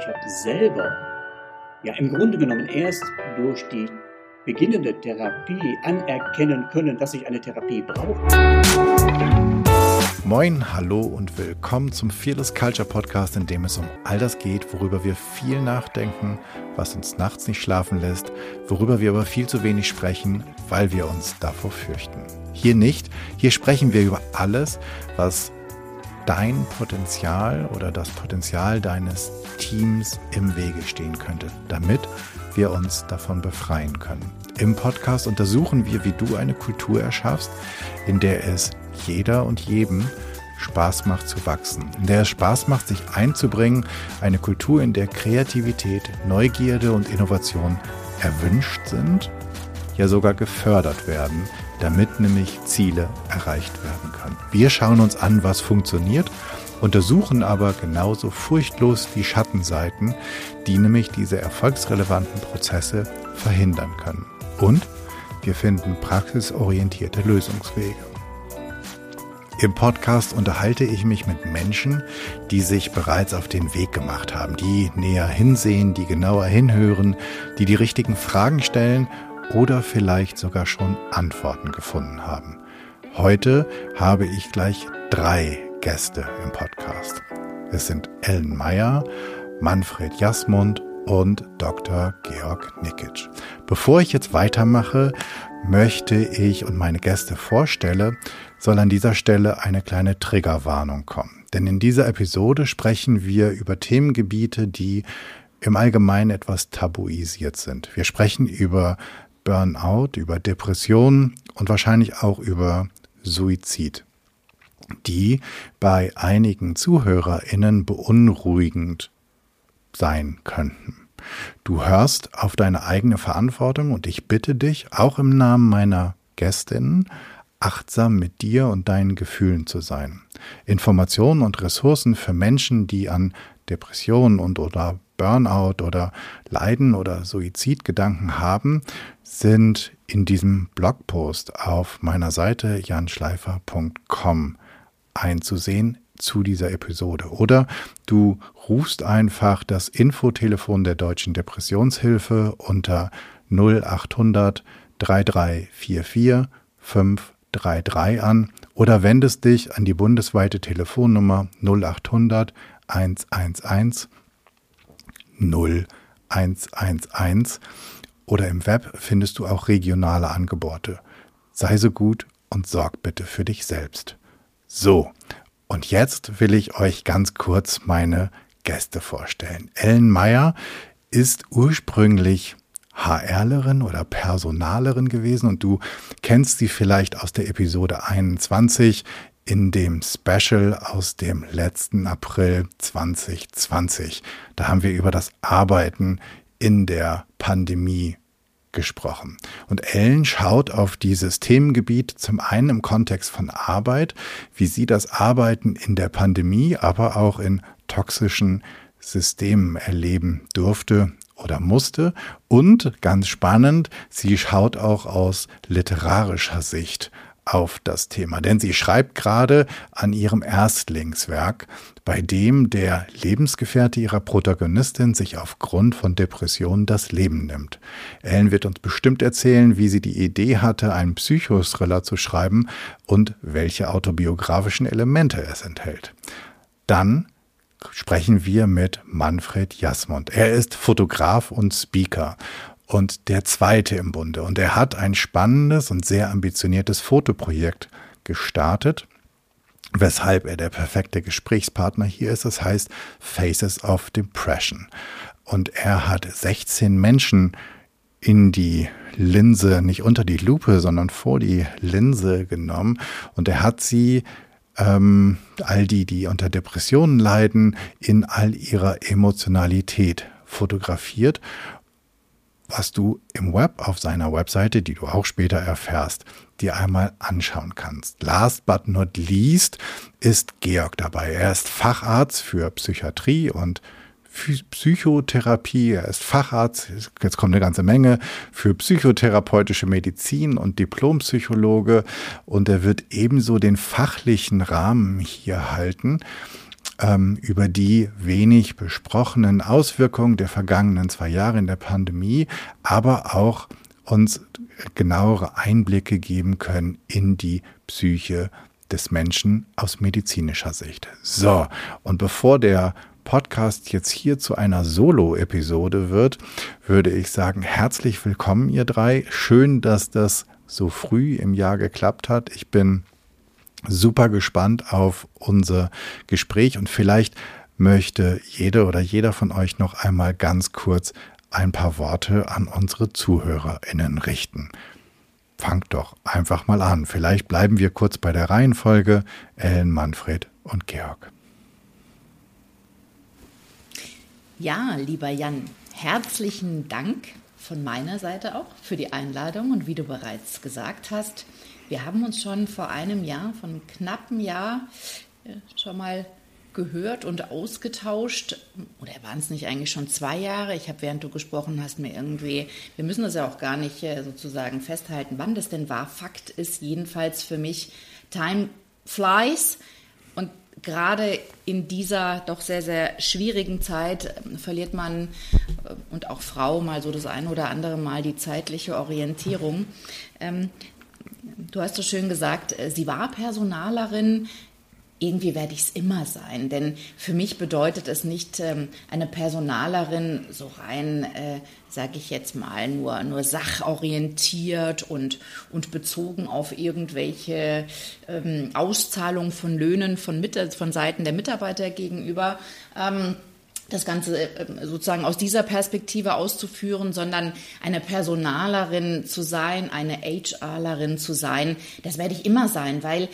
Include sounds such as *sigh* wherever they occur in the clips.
ich habe selber ja im Grunde genommen erst durch die beginnende Therapie anerkennen können, dass ich eine Therapie brauche. Moin, hallo und willkommen zum Fearless Culture Podcast, in dem es um all das geht, worüber wir viel nachdenken, was uns nachts nicht schlafen lässt, worüber wir aber viel zu wenig sprechen, weil wir uns davor fürchten. Hier nicht, hier sprechen wir über alles, was dein Potenzial oder das Potenzial deines Teams im Wege stehen könnte, damit wir uns davon befreien können. Im Podcast untersuchen wir, wie du eine Kultur erschaffst, in der es jeder und jedem Spaß macht zu wachsen, in der es Spaß macht, sich einzubringen, eine Kultur, in der Kreativität, Neugierde und Innovation erwünscht sind, ja sogar gefördert werden, damit nämlich Ziele erreicht werden können. Wir schauen uns an, was funktioniert, untersuchen aber genauso furchtlos die Schattenseiten, die nämlich diese erfolgsrelevanten Prozesse verhindern können. Und wir finden praxisorientierte Lösungswege. Im Podcast unterhalte ich mich mit Menschen, die sich bereits auf den Weg gemacht haben, die näher hinsehen, die genauer hinhören, die die richtigen Fragen stellen oder vielleicht sogar schon Antworten gefunden haben. Heute habe ich gleich drei Gäste im Podcast. Es sind Ellen Meyer, Manfred Jasmund und Dr. Georg Nikic. Bevor ich jetzt weitermache, möchte ich und meine Gäste vorstelle, soll an dieser Stelle eine kleine Triggerwarnung kommen. Denn in dieser Episode sprechen wir über Themengebiete, die im Allgemeinen etwas tabuisiert sind. Wir sprechen über Burnout, über Depressionen und wahrscheinlich auch über Suizid, die bei einigen ZuhörerInnen beunruhigend sein könnten. Du hörst auf deine eigene Verantwortung und ich bitte dich, auch im Namen meiner Gästinnen, achtsam mit dir und deinen Gefühlen zu sein. Informationen und Ressourcen für Menschen, die an Depressionen und oder Burnout oder Leiden oder Suizidgedanken haben, sind in diesem Blogpost auf meiner Seite janschleifer.com einzusehen zu dieser Episode. Oder du rufst einfach das Infotelefon der Deutschen Depressionshilfe unter 0800 3344 533 an oder wendest dich an die bundesweite Telefonnummer 0800 111 0111 oder im Web findest du auch regionale Angebote. Sei so gut und sorg bitte für dich selbst. So, und jetzt will ich euch ganz kurz meine Gäste vorstellen. Ellen Meyer ist ursprünglich HRlerin oder Personalerin gewesen und du kennst sie vielleicht aus der Episode 21 in dem Special aus dem letzten April 2020. Da haben wir über das Arbeiten in der Pandemie gesprochen. Und Ellen schaut auf dieses Themengebiet zum einen im Kontext von Arbeit, wie sie das Arbeiten in der Pandemie, aber auch in toxischen Systemen erleben durfte oder musste. Und ganz spannend, sie schaut auch aus literarischer Sicht auf das Thema, denn sie schreibt gerade an ihrem Erstlingswerk, bei dem der Lebensgefährte ihrer Protagonistin sich aufgrund von Depressionen das Leben nimmt. Ellen wird uns bestimmt erzählen, wie sie die Idee hatte, einen Psychothriller zu schreiben und welche autobiografischen Elemente es enthält. Dann sprechen wir mit Manfred Jasmund. Er ist Fotograf und Speaker und der zweite im Bunde. Und er hat ein spannendes und sehr ambitioniertes Fotoprojekt gestartet, weshalb er der perfekte Gesprächspartner hier ist. Das heißt Faces of Depression. Und er hat 16 Menschen in die Linse, nicht unter die Lupe, sondern vor die Linse genommen. Und er hat sie ähm, all die, die unter Depressionen leiden, in all ihrer Emotionalität fotografiert was du im Web auf seiner Webseite, die du auch später erfährst, dir einmal anschauen kannst. Last but not least ist Georg dabei. Er ist Facharzt für Psychiatrie und Psychotherapie, er ist Facharzt, jetzt kommt eine ganze Menge, für psychotherapeutische Medizin und Diplompsychologe und er wird ebenso den fachlichen Rahmen hier halten ähm, über die wenig besprochenen Auswirkungen der vergangenen zwei Jahre in der Pandemie, aber auch uns genauere Einblicke geben können in die Psyche des Menschen aus medizinischer Sicht. So, und bevor der Podcast jetzt hier zu einer Solo-Episode wird, würde ich sagen, herzlich willkommen, ihr drei. Schön, dass das so früh im Jahr geklappt hat. Ich bin super gespannt auf unser Gespräch und vielleicht möchte jede oder jeder von euch noch einmal ganz kurz ein paar Worte an unsere ZuhörerInnen richten. Fangt doch einfach mal an. Vielleicht bleiben wir kurz bei der Reihenfolge. Ellen, Manfred und Georg. Ja, lieber Jan, herzlichen Dank von meiner Seite auch für die Einladung. Und wie du bereits gesagt hast, wir haben uns schon vor einem Jahr, von einem knappen Jahr, äh, schon mal gehört und ausgetauscht. Oder waren es nicht eigentlich schon zwei Jahre? Ich habe, während du gesprochen hast, mir irgendwie, wir müssen das ja auch gar nicht äh, sozusagen festhalten, wann das denn war. Fakt ist jedenfalls für mich, Time flies. Und gerade in dieser doch sehr, sehr schwierigen Zeit ähm, verliert man äh, und auch Frau mal so das ein oder andere Mal die zeitliche Orientierung. Du hast so schön gesagt, äh, sie war Personalerin, irgendwie werde ich es immer sein. Denn für mich bedeutet es nicht ähm, eine Personalerin so rein, äh, sage ich jetzt mal, nur, nur sachorientiert und, und bezogen auf irgendwelche ähm, Auszahlungen von Löhnen von, Mit von Seiten der Mitarbeiter gegenüber. Ähm, das Ganze äh, sozusagen aus dieser Perspektive auszuführen, sondern eine Personalerin zu sein, eine HRlerin zu sein, das werde ich immer sein, weil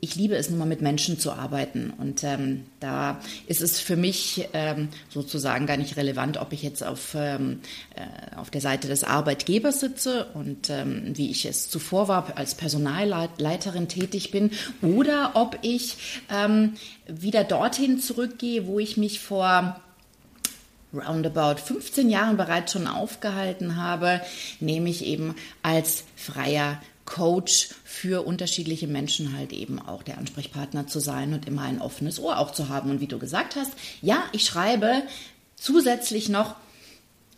ich liebe es nun mal mit Menschen zu arbeiten. Und ähm, da ist es für mich ähm, sozusagen gar nicht relevant, ob ich jetzt auf, ähm, äh, auf der Seite des Arbeitgebers sitze und ähm, wie ich es zuvor war, als Personalleiterin tätig bin oder ob ich ähm, wieder dorthin zurückgehe, wo ich mich vor roundabout 15 Jahren bereits schon aufgehalten habe, nämlich eben als freier Coach für unterschiedliche Menschen halt eben auch der Ansprechpartner zu sein und immer ein offenes Ohr auch zu haben. Und wie du gesagt hast, ja, ich schreibe zusätzlich noch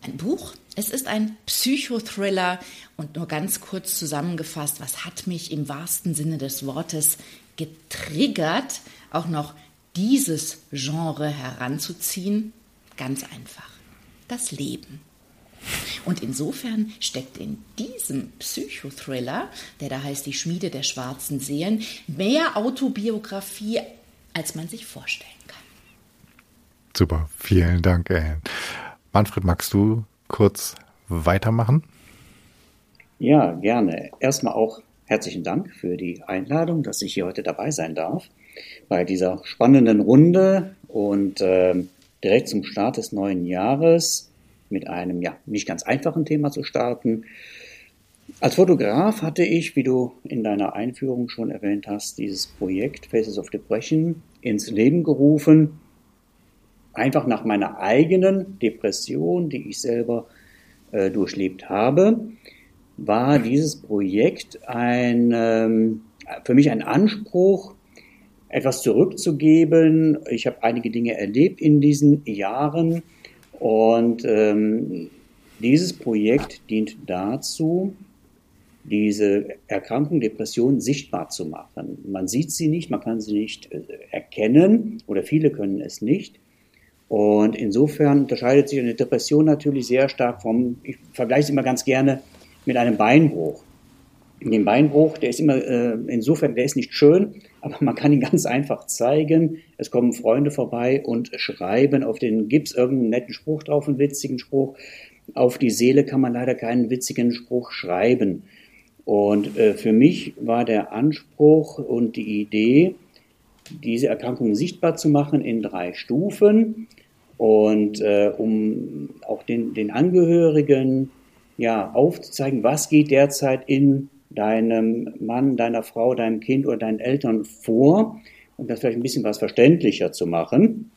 ein Buch. Es ist ein Psychothriller und nur ganz kurz zusammengefasst, was hat mich im wahrsten Sinne des Wortes getriggert, auch noch dieses Genre heranzuziehen? Ganz einfach. Das Leben. Und insofern steckt in diesem Psychothriller, der da heißt Die Schmiede der schwarzen Seelen, mehr Autobiografie, als man sich vorstellen kann. Super, vielen Dank, Ellen. Manfred, magst du kurz weitermachen? Ja, gerne. Erstmal auch herzlichen Dank für die Einladung, dass ich hier heute dabei sein darf bei dieser spannenden Runde und äh, direkt zum Start des neuen Jahres mit einem ja nicht ganz einfachen Thema zu starten. Als Fotograf hatte ich, wie du in deiner Einführung schon erwähnt hast, dieses Projekt Faces of Depression ins Leben gerufen. Einfach nach meiner eigenen Depression, die ich selber äh, durchlebt habe, war dieses Projekt ein, ähm, für mich ein Anspruch, etwas zurückzugeben. Ich habe einige Dinge erlebt in diesen Jahren und ähm, dieses Projekt dient dazu, diese Erkrankung, Depression sichtbar zu machen. Man sieht sie nicht, man kann sie nicht äh, erkennen oder viele können es nicht. Und insofern unterscheidet sich eine Depression natürlich sehr stark vom, ich vergleiche es immer ganz gerne mit einem Beinbruch. In dem Beinbruch, der ist immer, äh, insofern, der ist nicht schön, aber man kann ihn ganz einfach zeigen. Es kommen Freunde vorbei und schreiben auf den Gips irgendeinen netten Spruch drauf, einen witzigen Spruch. Auf die Seele kann man leider keinen witzigen Spruch schreiben. Und äh, für mich war der Anspruch und die Idee, diese Erkrankung sichtbar zu machen in drei Stufen und äh, um auch den, den Angehörigen ja aufzuzeigen, was geht derzeit in deinem Mann, deiner Frau, deinem Kind oder deinen Eltern vor, um das vielleicht ein bisschen was verständlicher zu machen.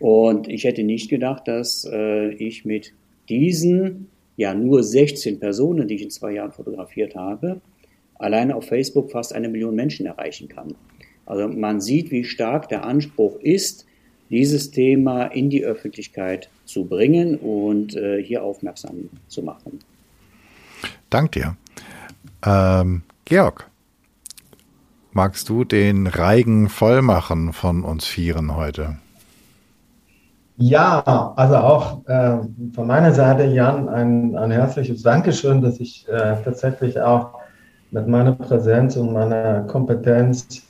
Und ich hätte nicht gedacht, dass äh, ich mit diesen ja nur 16 Personen, die ich in zwei Jahren fotografiert habe, alleine auf Facebook fast eine Million Menschen erreichen kann. Also man sieht, wie stark der Anspruch ist, dieses Thema in die Öffentlichkeit zu bringen und äh, hier aufmerksam zu machen. Dank dir. Ähm, Georg, magst du den Reigen voll machen von uns Vieren heute? Ja, also auch äh, von meiner Seite, Jan, ein, ein herzliches Dankeschön, dass ich äh, tatsächlich auch mit meiner Präsenz und meiner Kompetenz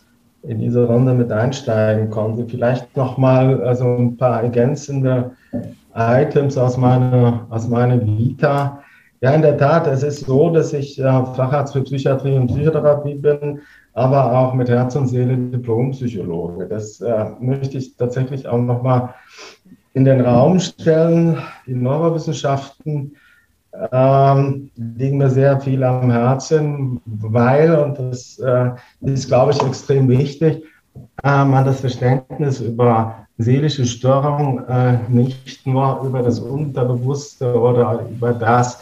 in diese Runde mit einsteigen konnte. Vielleicht nochmal also ein paar ergänzende Items aus meiner, aus meiner Vita. Ja, in der Tat, es ist so, dass ich äh, Facharzt für Psychiatrie und Psychotherapie bin, aber auch mit Herz und Seele Diplompsychologe. Das äh, möchte ich tatsächlich auch nochmal in den Raum stellen. Die Neurowissenschaften ähm, liegen mir sehr viel am Herzen, weil, und das äh, ist, glaube ich, extrem wichtig, äh, man das Verständnis über seelische Störung äh, nicht nur über das Unterbewusste oder über das,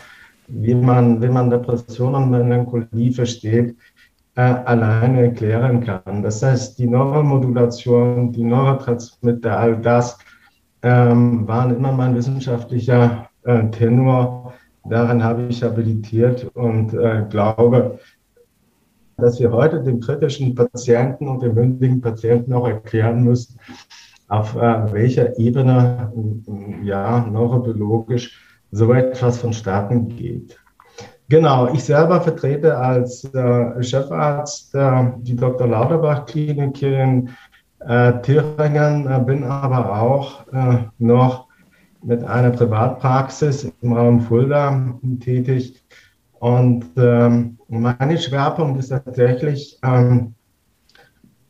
wie man, wie man Depression und Melancholie versteht, äh, alleine erklären kann. Das heißt, die Neuromodulation, die Neurotransmitter, all das ähm, waren immer mein wissenschaftlicher äh, Tenor Daran habe ich habilitiert und äh, glaube, dass wir heute den kritischen Patienten und den mündigen Patienten auch erklären müssen, auf äh, welcher Ebene ja, neurobiologisch so etwas vonstatten geht. Genau, ich selber vertrete als äh, Chefarzt äh, die Dr. Lauterbach-Klinik hier in äh, Thüringen, äh, bin aber auch äh, noch mit einer Privatpraxis im Raum Fulda tätig. Und ähm, mein Schwerpunkt ist tatsächlich ähm,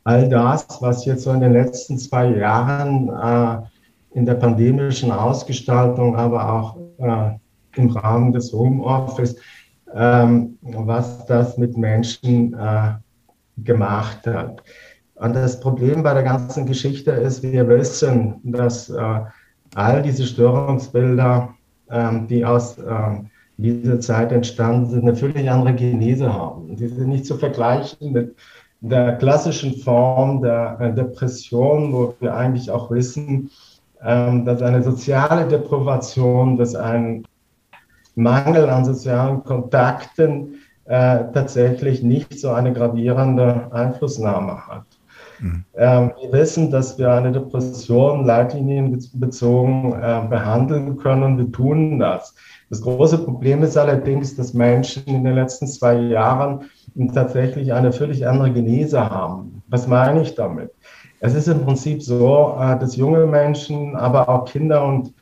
all das, was jetzt so in den letzten zwei Jahren äh, in der pandemischen Ausgestaltung, aber auch äh, im Rahmen des Homeoffice, ähm, was das mit Menschen äh, gemacht hat. Und das Problem bei der ganzen Geschichte ist, wir wissen, dass äh, all diese Störungsbilder, ähm, die aus ähm, dieser Zeit entstanden sind, eine völlig andere Genese haben. Die sind nicht zu vergleichen mit der klassischen Form der äh, Depression, wo wir eigentlich auch wissen, ähm, dass eine soziale Deprivation, dass ein Mangel an sozialen Kontakten äh, tatsächlich nicht so eine gravierende Einflussnahme hat. Mhm. Ähm, wir wissen, dass wir eine Depression leitlinienbezogen äh, behandeln können. Wir tun das. Das große Problem ist allerdings, dass Menschen in den letzten zwei Jahren tatsächlich eine völlig andere Genese haben. Was meine ich damit? Es ist im Prinzip so, äh, dass junge Menschen, aber auch Kinder und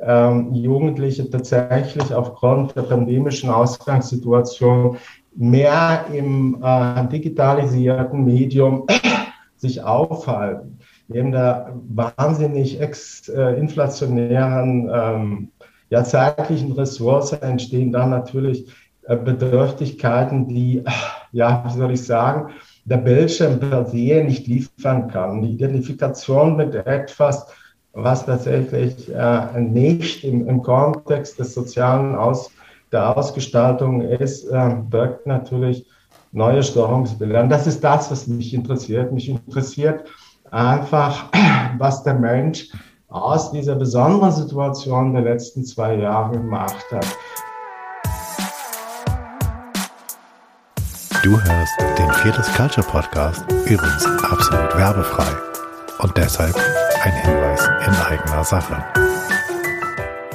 ähm, Jugendliche tatsächlich aufgrund der pandemischen Ausgangssituation mehr im äh, digitalisierten Medium *coughs* sich aufhalten. Neben der wahnsinnig äh, inflationären, ähm, ja, zeitlichen Ressource entstehen dann natürlich Bedürftigkeiten, die, ja, wie soll ich sagen, der Bildschirm per se nicht liefern kann. Die Identifikation mit etwas, was tatsächlich äh, nicht im, im Kontext des sozialen Aus, der Ausgestaltung ist, äh, birgt natürlich neue Steuerungsbilder. Und das ist das, was mich interessiert. Mich interessiert einfach, *clears throat* was der Mensch aus dieser besonderen Situation der letzten zwei Jahre gemacht hat. Du hörst den Viertes Culture Podcast, übrigens absolut werbefrei. Und deshalb ein Hinweis in eigener Sache.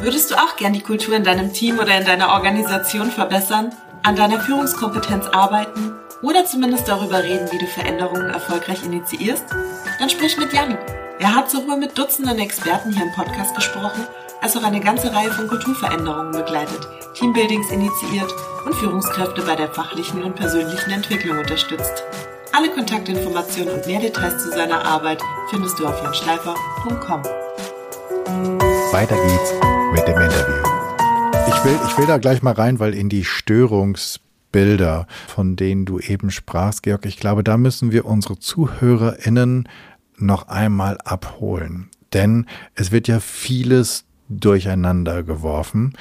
Würdest du auch gern die Kultur in deinem Team oder in deiner Organisation verbessern? an deiner Führungskompetenz arbeiten oder zumindest darüber reden, wie du Veränderungen erfolgreich initiierst? Dann sprich mit Jan. Er hat sowohl mit Dutzenden Experten hier im Podcast gesprochen, als auch eine ganze Reihe von Kulturveränderungen begleitet, Teambuildings initiiert und Führungskräfte bei der fachlichen und persönlichen Entwicklung unterstützt. Alle Kontaktinformationen und mehr Details zu seiner Arbeit findest du auf janschleifer.com. Weiter geht's mit dem Interview. Ich will, ich will da gleich mal rein, weil in die Störungsbilder, von denen du eben sprachst, Georg, ich glaube, da müssen wir unsere ZuhörerInnen noch einmal abholen. Denn es wird ja vieles durcheinander geworfen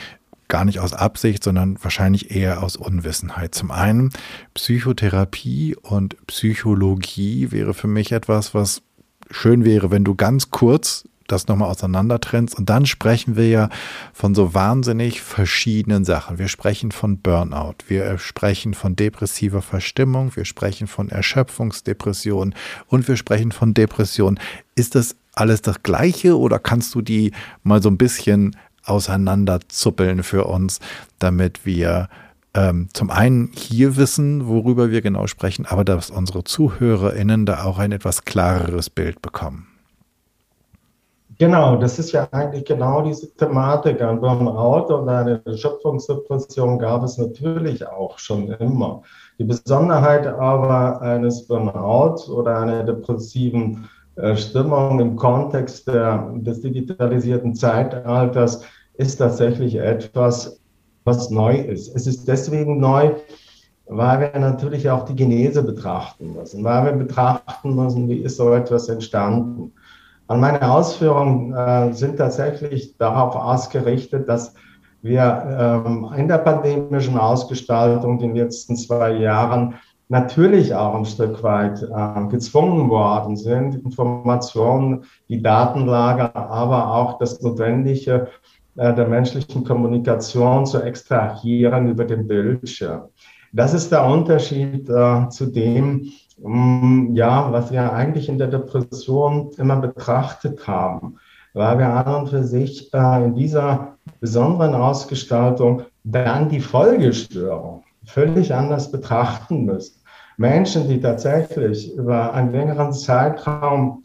gar nicht aus Absicht, sondern wahrscheinlich eher aus Unwissenheit. Zum einen Psychotherapie und Psychologie wäre für mich etwas, was schön wäre, wenn du ganz kurz das nochmal auseinandertrennst. Und dann sprechen wir ja von so wahnsinnig verschiedenen Sachen. Wir sprechen von Burnout, wir sprechen von depressiver Verstimmung, wir sprechen von Erschöpfungsdepression und wir sprechen von Depression. Ist das alles das Gleiche oder kannst du die mal so ein bisschen auseinanderzuppeln für uns, damit wir ähm, zum einen hier wissen, worüber wir genau sprechen, aber dass unsere ZuhörerInnen da auch ein etwas klareres Bild bekommen. Genau, das ist ja eigentlich genau diese Thematik. Ein Burnout oder eine Schöpfungsdepression gab es natürlich auch schon immer. Die Besonderheit aber eines Burnout oder einer depressiven Stimmung im Kontext der, des digitalisierten Zeitalters ist tatsächlich etwas, was neu ist. Es ist deswegen neu, weil wir natürlich auch die Genese betrachten müssen, weil wir betrachten müssen, wie ist so etwas entstanden. Und meine Ausführungen äh, sind tatsächlich darauf ausgerichtet, dass wir ähm, in der pandemischen Ausgestaltung in den letzten zwei Jahren natürlich auch ein Stück weit äh, gezwungen worden sind, Informationen, die Datenlage, aber auch das Notwendige äh, der menschlichen Kommunikation zu extrahieren über den Bildschirm. Das ist der Unterschied äh, zu dem, Mm, ja, was wir eigentlich in der Depression immer betrachtet haben, weil wir an und für sich äh, in dieser besonderen Ausgestaltung dann die Folgestörung völlig anders betrachten müssen. Menschen, die tatsächlich über einen längeren Zeitraum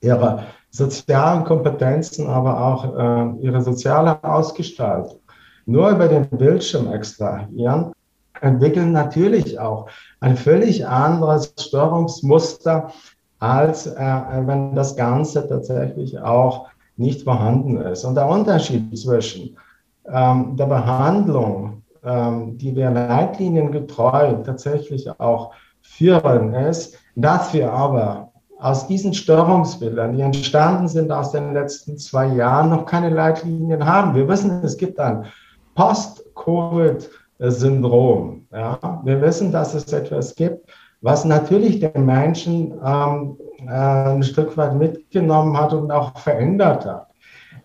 ihre sozialen Kompetenzen, aber auch äh, ihre soziale Ausgestaltung nur über den Bildschirm extrahieren, entwickeln natürlich auch ein völlig anderes Störungsmuster, als äh, wenn das Ganze tatsächlich auch nicht vorhanden ist. Und der Unterschied zwischen ähm, der Behandlung, die wir leitliniengetreu tatsächlich auch führen, ist, dass wir aber aus diesen Störungsbildern, die entstanden sind aus den letzten zwei Jahren, noch keine Leitlinien haben. Wir wissen, es gibt ein Post-Covid- Syndrom. Ja? Wir wissen, dass es etwas gibt, was natürlich den Menschen ähm, äh, ein Stück weit mitgenommen hat und auch verändert hat.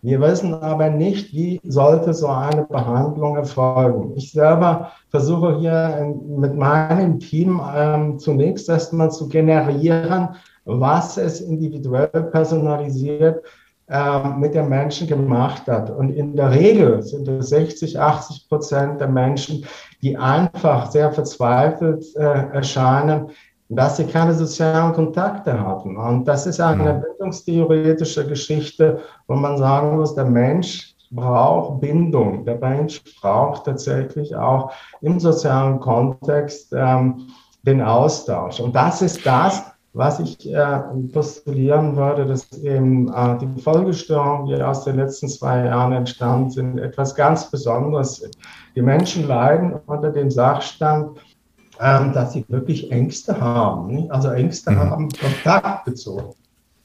Wir wissen aber nicht, wie sollte so eine Behandlung erfolgen. Ich selber versuche hier mit meinem Team ähm, zunächst erstmal zu generieren, was es individuell personalisiert ähm, mit den Menschen gemacht hat. Und in der Regel sind es 60, 80 Prozent der Menschen, die einfach sehr verzweifelt äh, erscheinen, dass sie keine sozialen Kontakte hatten. Und das ist eine mhm. bildungstheoretische Geschichte, wo man sagen muss, der Mensch braucht Bindung. Der Mensch braucht tatsächlich auch im sozialen Kontext ähm, den Austausch. Und das ist das, was ich äh, postulieren würde, dass eben äh, die Folgestörungen, die aus den letzten zwei Jahren entstanden sind, etwas ganz Besonderes sind. Die Menschen leiden unter dem Sachstand, ähm, dass sie wirklich Ängste haben. Nicht? Also Ängste mhm. haben kontaktbezogen.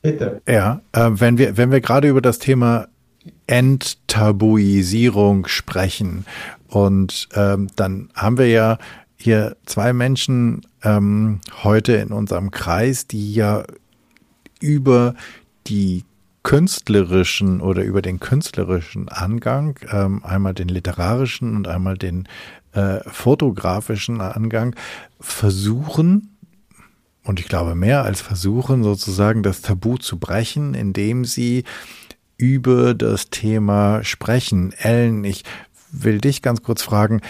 Bitte. Ja, äh, wenn wir, wenn wir gerade über das Thema Enttabuisierung sprechen und ähm, dann haben wir ja hier zwei Menschen ähm, heute in unserem Kreis, die ja über die künstlerischen oder über den künstlerischen Angang, ähm, einmal den literarischen und einmal den äh, fotografischen Angang, versuchen, und ich glaube mehr als versuchen, sozusagen das Tabu zu brechen, indem sie über das Thema sprechen. Ellen, ich will dich ganz kurz fragen,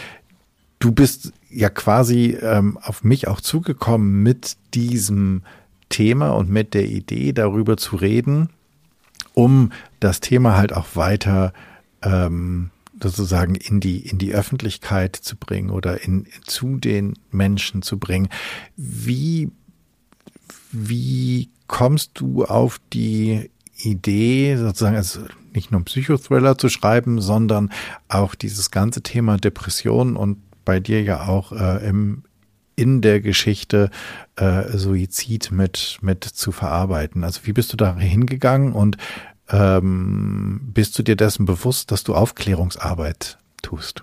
du bist ja quasi ähm, auf mich auch zugekommen mit diesem Thema und mit der Idee, darüber zu reden, um das Thema halt auch weiter ähm, sozusagen in die, in die Öffentlichkeit zu bringen oder in, zu den Menschen zu bringen. Wie, wie kommst du auf die Idee, sozusagen also nicht nur Psychothriller zu schreiben, sondern auch dieses ganze Thema Depression und bei dir ja auch äh, im, in der Geschichte äh, Suizid mit, mit zu verarbeiten. Also wie bist du da hingegangen und ähm, bist du dir dessen bewusst, dass du Aufklärungsarbeit tust.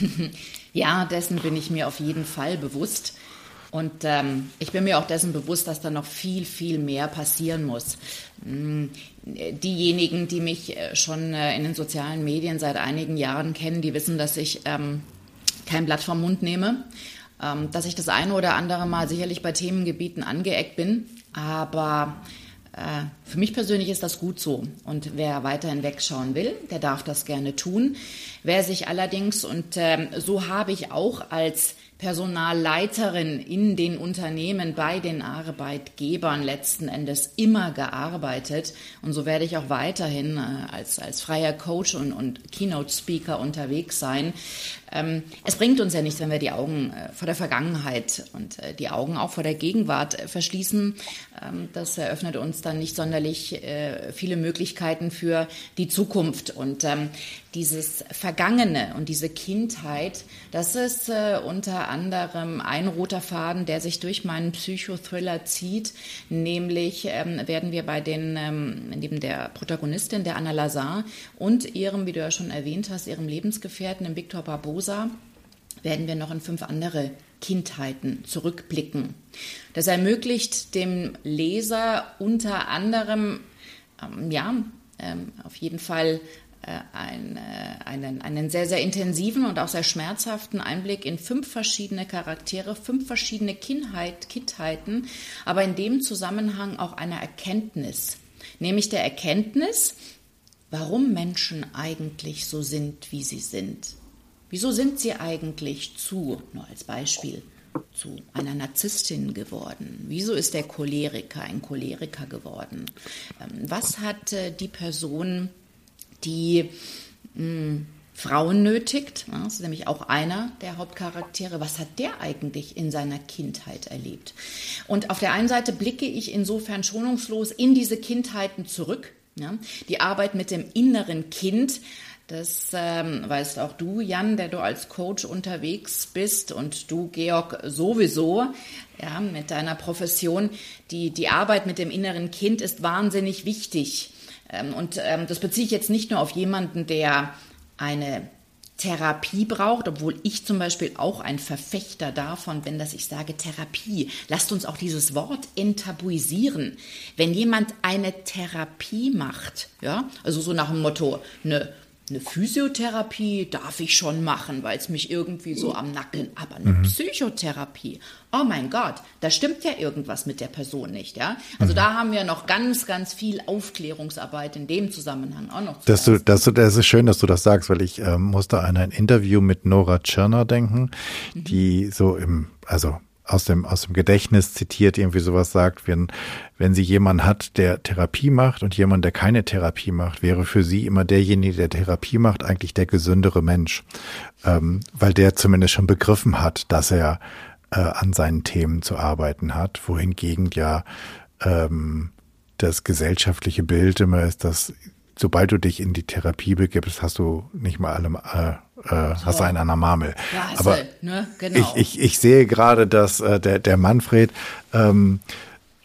*laughs* Ja, dessen bin ich mir auf jeden Fall bewusst. Und ähm, ich bin mir auch dessen bewusst, dass da noch viel, viel mehr passieren muss. Hm, diejenigen, die mich äh, schon äh, in den sozialen Medien seit einigen Jahren kennen, die wissen, dass ich ähm, kein Blatt vom Mund nehme, ähm, dass ich das eine oder andere Mal sicherlich bei Themengebieten angeeckt bin, aber für mich persönlich ist das gut so. Und wer weiterhin wegschauen will, der darf das gerne tun. Wer sich allerdings, und äh, so habe ich auch als Personalleiterin in den Unternehmen bei den Arbeitgebern letzten Endes immer gearbeitet. Und so werde ich auch weiterhin äh, als, als freier Coach und, und Keynote-Speaker unterwegs sein. Ähm, es bringt uns ja nichts, wenn wir die Augen äh, vor der Vergangenheit und äh, die Augen auch vor der Gegenwart äh, verschließen. Ähm, das eröffnet uns dann nicht sonderlich äh, viele Möglichkeiten für die Zukunft. Und ähm, dieses Vergangene und diese Kindheit, das ist äh, unter anderem ein roter Faden, der sich durch meinen Psychothriller zieht. Nämlich ähm, werden wir bei den, ähm, neben der Protagonistin, der Anna Lazar und ihrem, wie du ja schon erwähnt hast, ihrem Lebensgefährten, dem Victor Barbosa, werden wir noch in fünf andere Kindheiten zurückblicken. Das ermöglicht dem Leser unter anderem, ähm, ja, ähm, auf jeden Fall äh, ein, äh, einen, einen sehr, sehr intensiven und auch sehr schmerzhaften Einblick in fünf verschiedene Charaktere, fünf verschiedene Kindheit, Kindheiten, aber in dem Zusammenhang auch eine Erkenntnis, nämlich der Erkenntnis, warum Menschen eigentlich so sind, wie sie sind. Wieso sind sie eigentlich zu, nur als Beispiel, zu einer Narzisstin geworden? Wieso ist der Choleriker ein Choleriker geworden? Ähm, was hat äh, die Person die mh, hm, Frauen nötigt. Das ist nämlich auch einer der Hauptcharaktere. Was hat der eigentlich in seiner Kindheit erlebt? Und auf der einen Seite blicke ich insofern schonungslos in diese Kindheiten zurück. Ja? Die Arbeit mit dem inneren Kind, das ähm, weißt auch du, Jan, der du als Coach unterwegs bist und du, Georg, sowieso, ja, mit deiner Profession. Die, die Arbeit mit dem inneren Kind ist wahnsinnig wichtig. Ähm, und ähm, das beziehe ich jetzt nicht nur auf jemanden, der eine Therapie braucht, obwohl ich zum Beispiel auch ein Verfechter davon bin, dass ich sage Therapie. Lasst uns auch dieses Wort enttabuisieren. Wenn jemand eine Therapie macht, ja, also so nach dem Motto, ne, eine Physiotherapie darf ich schon machen, weil es mich irgendwie so am Nacken, aber eine mhm. Psychotherapie, oh mein Gott, da stimmt ja irgendwas mit der Person nicht, ja? Also mhm. da haben wir noch ganz, ganz viel Aufklärungsarbeit in dem Zusammenhang auch noch. Zu dass du, dass du, das ist schön, dass du das sagst, weil ich ähm, musste an ein Interview mit Nora Tschirner denken, mhm. die so im, also aus dem, aus dem Gedächtnis zitiert, irgendwie sowas sagt, wenn, wenn sie jemanden hat, der Therapie macht und jemand, der keine Therapie macht, wäre für sie immer derjenige, der Therapie macht, eigentlich der gesündere Mensch, ähm, weil der zumindest schon begriffen hat, dass er äh, an seinen Themen zu arbeiten hat, wohingegen ja ähm, das gesellschaftliche Bild immer ist, dass sobald du dich in die Therapie begibst, hast du nicht mal alle, äh, äh, hast einen an der Marmel. Ja, Aber halt, ne? genau. ich, ich, ich sehe gerade, dass äh, der, der Manfred ähm,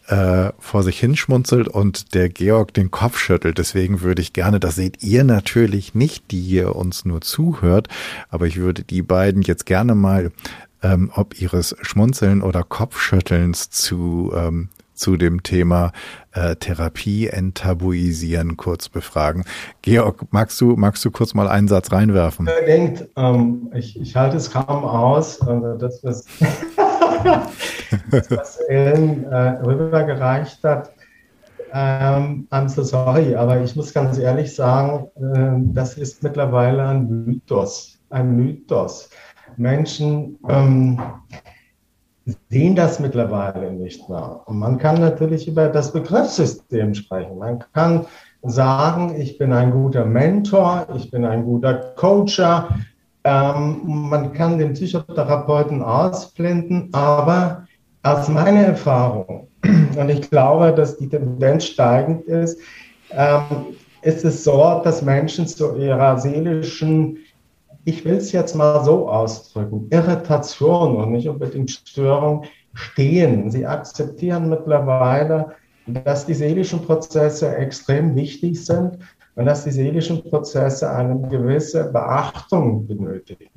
äh, vor sich hinschmunzelt und der Georg den Kopf schüttelt. Deswegen würde ich gerne, das seht ihr natürlich nicht, die ihr uns nur zuhört, aber ich würde die beiden jetzt gerne mal ähm, ob ihres Schmunzeln oder Kopfschüttelns zu ähm, zu dem Thema äh, Therapie enttabuisieren kurz befragen. Georg, magst du, magst du kurz mal einen Satz reinwerfen? Unbedingt. Ähm, ich, ich halte es kaum aus. Also das, was, das, *laughs* was Ellen äh, rübergereicht hat, ähm, I'm so sorry, aber ich muss ganz ehrlich sagen, äh, das ist mittlerweile ein Mythos. Ein Mythos. Menschen ähm, sehen das mittlerweile nicht mehr. Und man kann natürlich über das Begriffssystem sprechen. Man kann sagen, ich bin ein guter Mentor, ich bin ein guter Coacher. Ähm, man kann den Psychotherapeuten ausblenden, aber aus meiner Erfahrung, *clears throat* und ich glaube, dass die Tendenz steigend ist, ähm, ist es so, dass Menschen zu ihrer seelischen ich will es jetzt mal so ausdrücken, Irritation und nicht unbedingt Störung stehen. Sie akzeptieren mittlerweile, dass die seelischen Prozesse extrem wichtig sind, und dass die seelischen Prozesse eine gewisse Beachtung benötigen.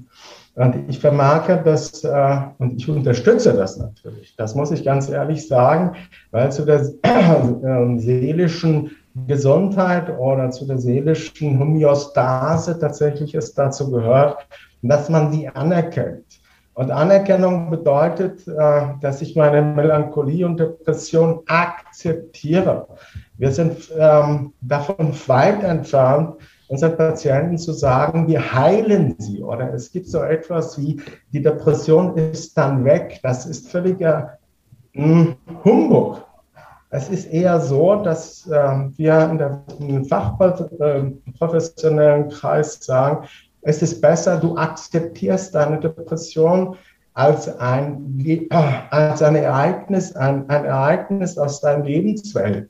Und ich vermerke das äh, und ich unterstütze das natürlich. Das muss ich ganz ehrlich sagen, weil zu der äh, seelischen Gesundheit oder zu der seelischen Homöostase tatsächlich es dazu gehört, dass man sie anerkennt. Und Anerkennung bedeutet, äh, dass ich meine Melancholie und Depression akzeptiere. Wir sind ähm, davon weit entfernt, unseren Patienten zu sagen, wir heilen sie. Oder es gibt so etwas wie, die Depression ist dann weg. Das ist völliger hm, Humbug. Es ist eher so, dass äh, wir in der im fachprofessionellen äh, Kreis sagen, es ist besser, du akzeptierst deine Depression als ein, als ein Ereignis, ein, ein Ereignis aus deinem Lebenswelt.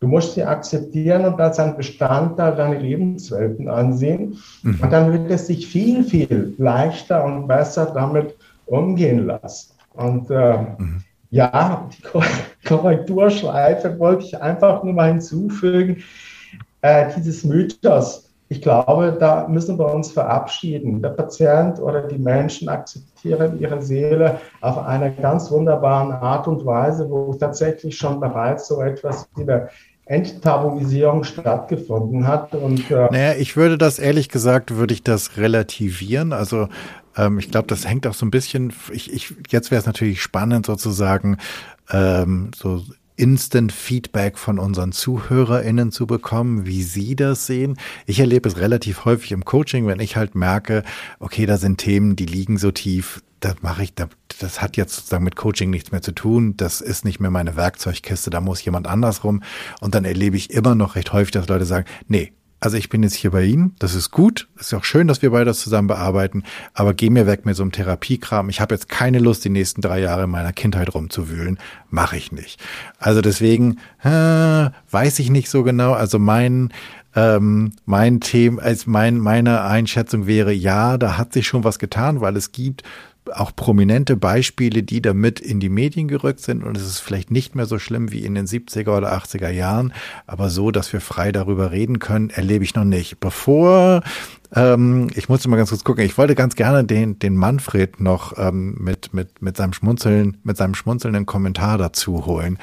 Du musst sie akzeptieren und als ein Bestandteil deiner Lebenswelten ansehen. Mhm. Und dann wird es sich viel, viel leichter und besser damit umgehen lassen. Und äh, mhm. Ja, die *laughs* Korrekturschleife wollte ich einfach nur mal hinzufügen. Äh, dieses Mythos, ich glaube, da müssen wir uns verabschieden. Der Patient oder die Menschen akzeptieren ihre Seele auf einer ganz wunderbaren Art und Weise, wo tatsächlich schon bereits so etwas wie der Enttabuisierung stattgefunden hat. Und, äh naja, ich würde das ehrlich gesagt, würde ich das relativieren. Also ähm, ich glaube, das hängt auch so ein bisschen, ich, ich, jetzt wäre es natürlich spannend sozusagen, ähm, so Instant Feedback von unseren ZuhörerInnen zu bekommen, wie sie das sehen. Ich erlebe es relativ häufig im Coaching, wenn ich halt merke, okay, da sind Themen, die liegen so tief, das mache ich, das hat jetzt sozusagen mit Coaching nichts mehr zu tun. Das ist nicht mehr meine Werkzeugkiste, da muss jemand anders rum. Und dann erlebe ich immer noch recht häufig, dass Leute sagen, nee, also ich bin jetzt hier bei Ihnen, das ist gut, ist auch schön, dass wir beide das zusammen bearbeiten, aber geh mir weg mit so einem Therapiekram. Ich habe jetzt keine Lust, die nächsten drei Jahre in meiner Kindheit rumzuwühlen, mache ich nicht. Also deswegen äh, weiß ich nicht so genau. Also mein ähm, mein Thema, als mein meine Einschätzung wäre, ja, da hat sich schon was getan, weil es gibt auch prominente Beispiele, die damit in die Medien gerückt sind und es ist vielleicht nicht mehr so schlimm wie in den 70er oder 80er Jahren, aber so, dass wir frei darüber reden können, erlebe ich noch nicht. Bevor ähm, ich musste mal ganz kurz gucken. Ich wollte ganz gerne den, den Manfred noch ähm, mit, mit, mit seinem Schmunzeln, mit seinem schmunzelnden Kommentar dazu holen,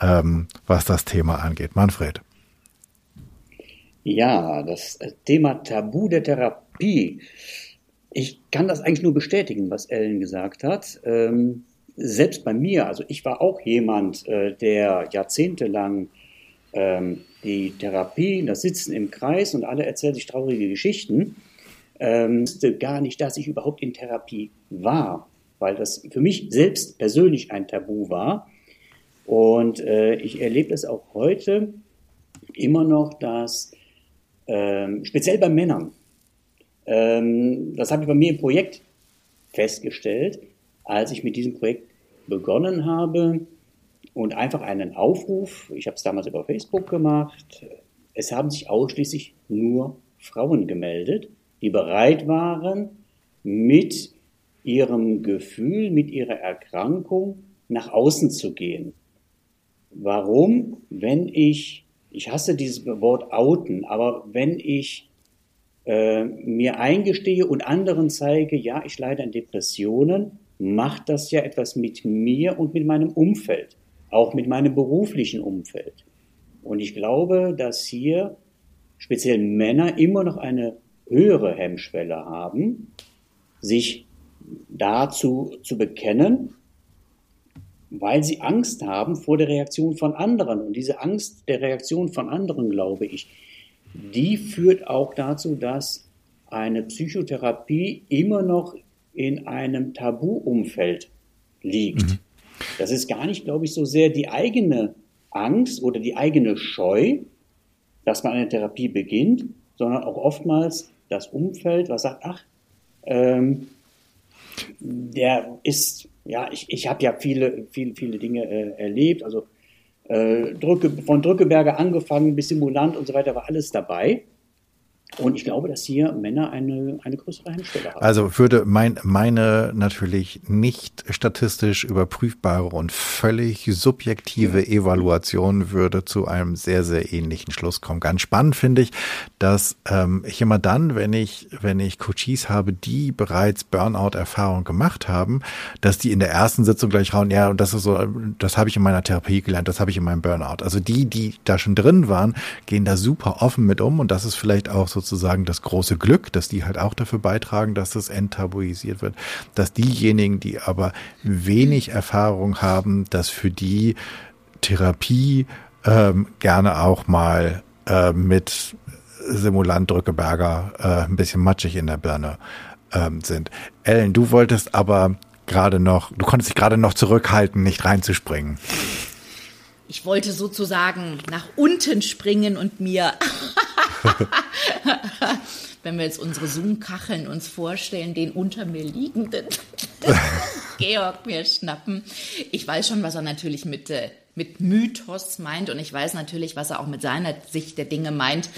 ähm, was das Thema angeht. Manfred. Ja, das Thema Tabu der Therapie ich kann das eigentlich nur bestätigen, was Ellen gesagt hat. Ähm, selbst bei mir, also ich war auch jemand, äh, der jahrzehntelang ähm, die Therapie, das Sitzen im Kreis und alle erzählen sich traurige Geschichten, ähm, wusste gar nicht, dass ich überhaupt in Therapie war, weil das für mich selbst persönlich ein Tabu war. Und äh, ich erlebe es auch heute immer noch, dass ähm, speziell bei Männern, ähm, das habe ich bei mir im Projekt festgestellt, als ich mit diesem Projekt begonnen habe und einfach einen Aufruf, ich habe es damals über Facebook gemacht, es haben sich ausschließlich nur Frauen gemeldet, die bereit waren, mit ihrem Gefühl, mit ihrer Erkrankung nach außen zu gehen. Warum? Wenn ich, ich hasse dieses Wort outen, aber wenn ich äh, mir eingestehe und anderen zeige, ja, ich leide an Depressionen, macht das ja etwas mit mir und mit meinem Umfeld, auch mit meinem beruflichen Umfeld. Und ich glaube, dass hier speziell Männer immer noch eine höhere Hemmschwelle haben, sich dazu zu bekennen, weil sie Angst haben vor der Reaktion von anderen. Und diese Angst der Reaktion von anderen, glaube ich, die führt auch dazu, dass eine Psychotherapie immer noch in einem Tabuumfeld liegt. Mhm. Das ist gar nicht, glaube ich, so sehr die eigene Angst oder die eigene Scheu, dass man eine Therapie beginnt, sondern auch oftmals das Umfeld, was sagt, ach, ähm, der ist, ja, ich, ich habe ja viele, viele, viele Dinge äh, erlebt, also äh, Drücke, von Drückeberger angefangen bis Simulant und so weiter war alles dabei. Und ich glaube, dass hier Männer eine, eine größere Hemmschwelle haben. Also würde mein, meine natürlich nicht statistisch überprüfbare und völlig subjektive Evaluation würde zu einem sehr, sehr ähnlichen Schluss kommen. Ganz spannend finde ich, dass ähm, ich immer dann, wenn ich, wenn ich Coaches habe, die bereits Burnout-Erfahrung gemacht haben, dass die in der ersten Sitzung gleich rauen, ja, und das ist so, das habe ich in meiner Therapie gelernt, das habe ich in meinem Burnout. Also die, die da schon drin waren, gehen da super offen mit um und das ist vielleicht auch so sozusagen das große Glück, dass die halt auch dafür beitragen, dass das enttabuisiert wird, dass diejenigen, die aber wenig Erfahrung haben, dass für die Therapie ähm, gerne auch mal äh, mit Simulant Drückeberger äh, ein bisschen matschig in der Birne ähm, sind. Ellen, du wolltest aber gerade noch, du konntest dich gerade noch zurückhalten, nicht reinzuspringen. Ich wollte sozusagen nach unten springen und mir *laughs* Wenn wir jetzt unsere Zoom-Kacheln uns vorstellen, den unter mir liegenden *laughs* Georg mir schnappen. Ich weiß schon, was er natürlich mit, äh, mit Mythos meint und ich weiß natürlich, was er auch mit seiner Sicht der Dinge meint.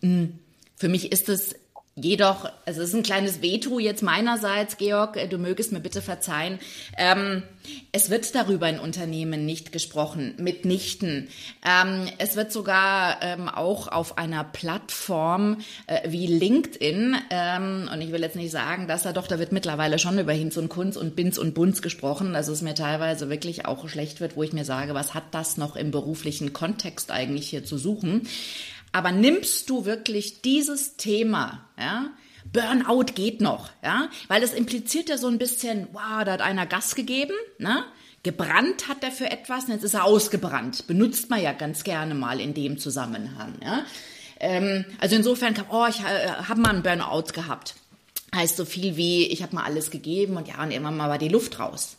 Hm, für mich ist es Jedoch, also es ist ein kleines Veto jetzt meinerseits, Georg, äh, du mögest mir bitte verzeihen. Ähm, es wird darüber in Unternehmen nicht gesprochen, mitnichten. Ähm, es wird sogar ähm, auch auf einer Plattform äh, wie LinkedIn, ähm, und ich will jetzt nicht sagen, dass da doch, da wird mittlerweile schon über Hinz und Kunz und Binz und Bunz gesprochen, dass es mir teilweise wirklich auch schlecht wird, wo ich mir sage, was hat das noch im beruflichen Kontext eigentlich hier zu suchen? Aber nimmst du wirklich dieses Thema, ja, Burnout geht noch, ja, weil es impliziert ja so ein bisschen, wow, da hat einer Gas gegeben, ne? Gebrannt hat er für etwas, und jetzt ist er ausgebrannt. Benutzt man ja ganz gerne mal in dem Zusammenhang, ja. Ähm, also insofern oh, ich äh, habe mal einen Burnout gehabt. Heißt so viel wie, ich habe mal alles gegeben und ja, und irgendwann mal war die Luft raus.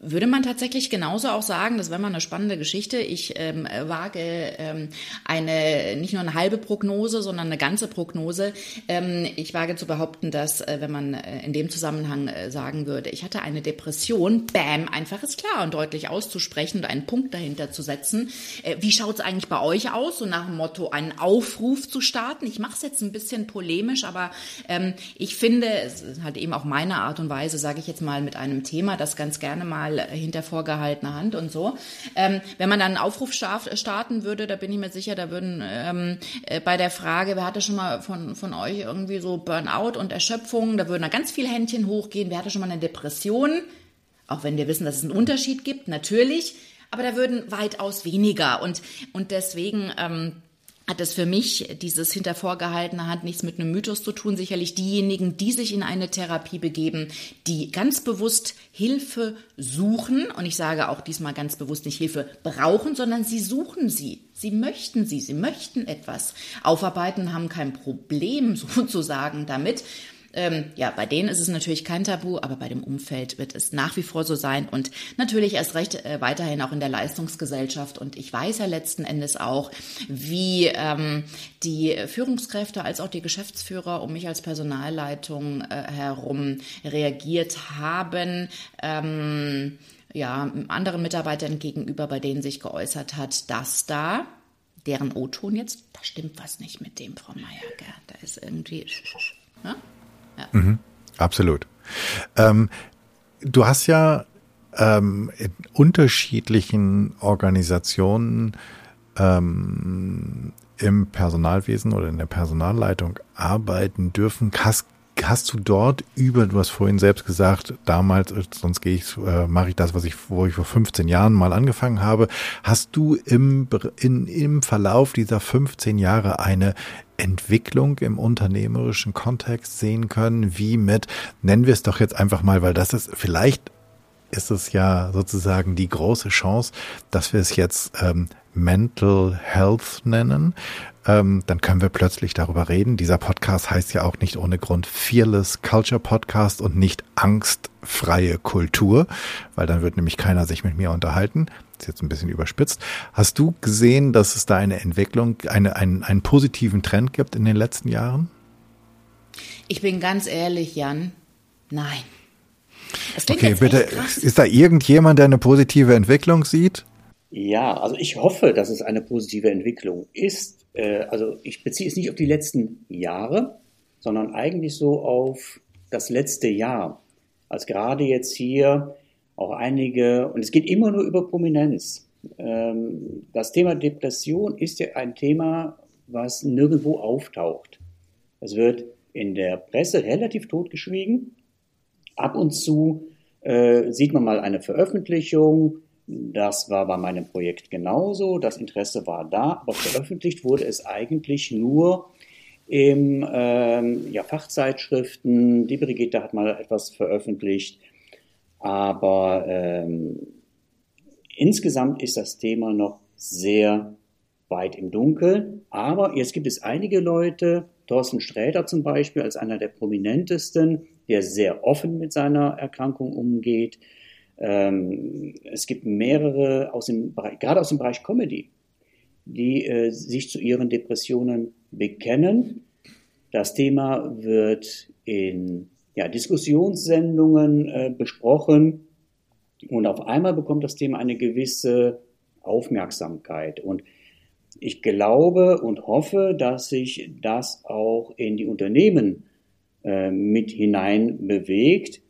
Würde man tatsächlich genauso auch sagen, das wäre mal eine spannende Geschichte. Ich ähm, wage ähm, eine nicht nur eine halbe Prognose, sondern eine ganze Prognose. Ähm, ich wage zu behaupten, dass äh, wenn man äh, in dem Zusammenhang äh, sagen würde, ich hatte eine Depression, bam, einfach ist klar und deutlich auszusprechen und einen Punkt dahinter zu setzen. Äh, wie schaut es eigentlich bei euch aus? So nach dem Motto, einen Aufruf zu starten. Ich mache es jetzt ein bisschen polemisch, aber ähm, ich finde, es ist halt eben auch meine Art und Weise, sage ich jetzt mal, mit einem Thema, das ganz gerne mal mal hinter vorgehaltener Hand und so. Ähm, wenn man dann einen Aufruf starten würde, da bin ich mir sicher, da würden ähm, äh, bei der Frage, wer hatte schon mal von, von euch irgendwie so Burnout und Erschöpfung, da würden da ganz viele Händchen hochgehen, wer hatte schon mal eine Depression? Auch wenn wir wissen, dass es einen Unterschied gibt, natürlich, aber da würden weitaus weniger und, und deswegen, ähm, hat es für mich dieses hinter vorgehaltener Hand nichts mit einem Mythos zu tun. Sicherlich diejenigen, die sich in eine Therapie begeben, die ganz bewusst Hilfe suchen. Und ich sage auch diesmal ganz bewusst nicht Hilfe brauchen, sondern sie suchen sie. Sie möchten sie. Sie möchten etwas aufarbeiten, haben kein Problem *laughs* sozusagen damit. Ähm, ja, bei denen ist es natürlich kein Tabu, aber bei dem Umfeld wird es nach wie vor so sein und natürlich erst recht äh, weiterhin auch in der Leistungsgesellschaft. Und ich weiß ja letzten Endes auch, wie ähm, die Führungskräfte als auch die Geschäftsführer um mich als Personalleitung äh, herum reagiert haben. Ähm, ja, anderen Mitarbeitern gegenüber, bei denen sich geäußert hat, dass da deren O-Ton jetzt, da stimmt was nicht mit dem, Frau Meier, da ist irgendwie, ne? Mhm, absolut. Ähm, du hast ja ähm, in unterschiedlichen Organisationen ähm, im Personalwesen oder in der Personalleitung arbeiten dürfen. Hast, hast du dort über, du hast vorhin selbst gesagt, damals, sonst gehe ich, äh, mache ich das, was ich, wo ich vor 15 Jahren mal angefangen habe. Hast du im, in, im Verlauf dieser 15 Jahre eine Entwicklung im unternehmerischen Kontext sehen können, wie mit, nennen wir es doch jetzt einfach mal, weil das ist vielleicht ist es ja sozusagen die große Chance, dass wir es jetzt ähm, Mental Health nennen. Ähm, dann können wir plötzlich darüber reden. Dieser Podcast heißt ja auch nicht ohne Grund Fearless Culture Podcast und nicht angstfreie Kultur, weil dann wird nämlich keiner sich mit mir unterhalten ist jetzt ein bisschen überspitzt. Hast du gesehen, dass es da eine Entwicklung, eine, einen, einen positiven Trend gibt in den letzten Jahren? Ich bin ganz ehrlich, Jan, nein. Okay, bitte, ist da irgendjemand, der eine positive Entwicklung sieht? Ja, also ich hoffe, dass es eine positive Entwicklung ist. Äh, also ich beziehe es nicht auf die letzten Jahre, sondern eigentlich so auf das letzte Jahr. Als gerade jetzt hier auch einige, und es geht immer nur über Prominenz. Ähm, das Thema Depression ist ja ein Thema, was nirgendwo auftaucht. Es wird in der Presse relativ totgeschwiegen. Ab und zu äh, sieht man mal eine Veröffentlichung. Das war bei meinem Projekt genauso. Das Interesse war da, aber veröffentlicht wurde es eigentlich nur im ähm, ja, Fachzeitschriften. Die Brigitte hat mal etwas veröffentlicht, aber ähm, insgesamt ist das Thema noch sehr weit im Dunkeln. Aber jetzt gibt es einige Leute, Thorsten Sträter zum Beispiel als einer der prominentesten, der sehr offen mit seiner Erkrankung umgeht. Ähm, es gibt mehrere, aus dem gerade aus dem Bereich Comedy, die äh, sich zu ihren Depressionen bekennen. Das Thema wird in ja, Diskussionssendungen äh, besprochen und auf einmal bekommt das Thema eine gewisse Aufmerksamkeit. Und ich glaube und hoffe, dass sich das auch in die Unternehmen äh, mit hinein bewegt.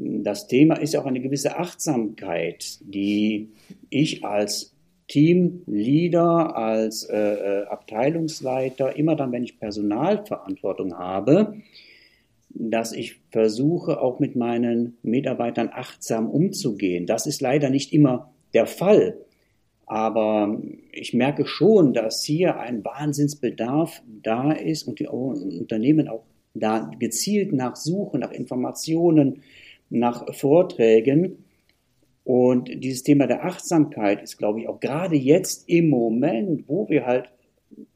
Das Thema ist auch eine gewisse Achtsamkeit, die ich als Teamleader, als äh, äh, Abteilungsleiter, immer dann, wenn ich Personalverantwortung habe, dass ich versuche, auch mit meinen Mitarbeitern achtsam umzugehen. Das ist leider nicht immer der Fall. Aber ich merke schon, dass hier ein Wahnsinnsbedarf da ist und die Unternehmen auch da gezielt nach Suchen, nach Informationen, nach Vorträgen. Und dieses Thema der Achtsamkeit ist, glaube ich, auch gerade jetzt im Moment, wo wir halt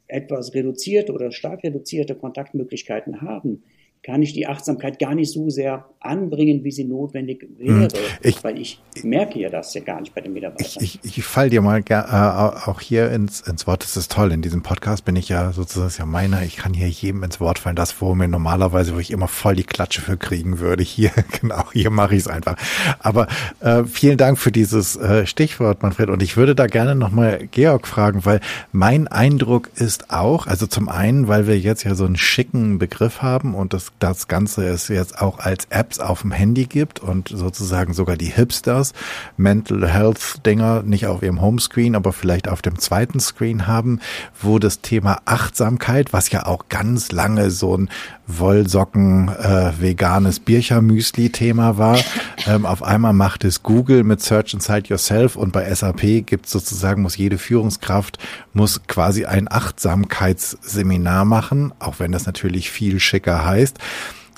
etwas reduzierte oder stark reduzierte Kontaktmöglichkeiten haben, kann ich die Achtsamkeit gar nicht so sehr anbringen, wie sie notwendig wäre. Ich, weil ich merke ja das ja gar nicht bei den Mitarbeitern. Ich, ich, ich fall dir mal äh, auch hier ins, ins Wort. Das ist toll. In diesem Podcast bin ich ja sozusagen ja meiner. Ich kann hier jedem ins Wort fallen. Das, wo mir normalerweise, wo ich immer voll die Klatsche für kriegen würde. Hier, *laughs* genau, hier mache ich es einfach. Aber äh, vielen Dank für dieses äh, Stichwort, Manfred. Und ich würde da gerne nochmal Georg fragen, weil mein Eindruck ist auch, also zum einen, weil wir jetzt ja so einen schicken Begriff haben und das das Ganze es jetzt auch als Apps auf dem Handy gibt und sozusagen sogar die Hipsters Mental Health Dinger nicht auf ihrem Homescreen, aber vielleicht auf dem zweiten Screen haben, wo das Thema Achtsamkeit, was ja auch ganz lange so ein Wollsocken äh, veganes Bircher-Müsli-Thema war. *laughs* Ähm, auf einmal macht es Google mit Search Inside Yourself und bei SAP gibt sozusagen, muss jede Führungskraft, muss quasi ein Achtsamkeitsseminar machen, auch wenn das natürlich viel schicker heißt.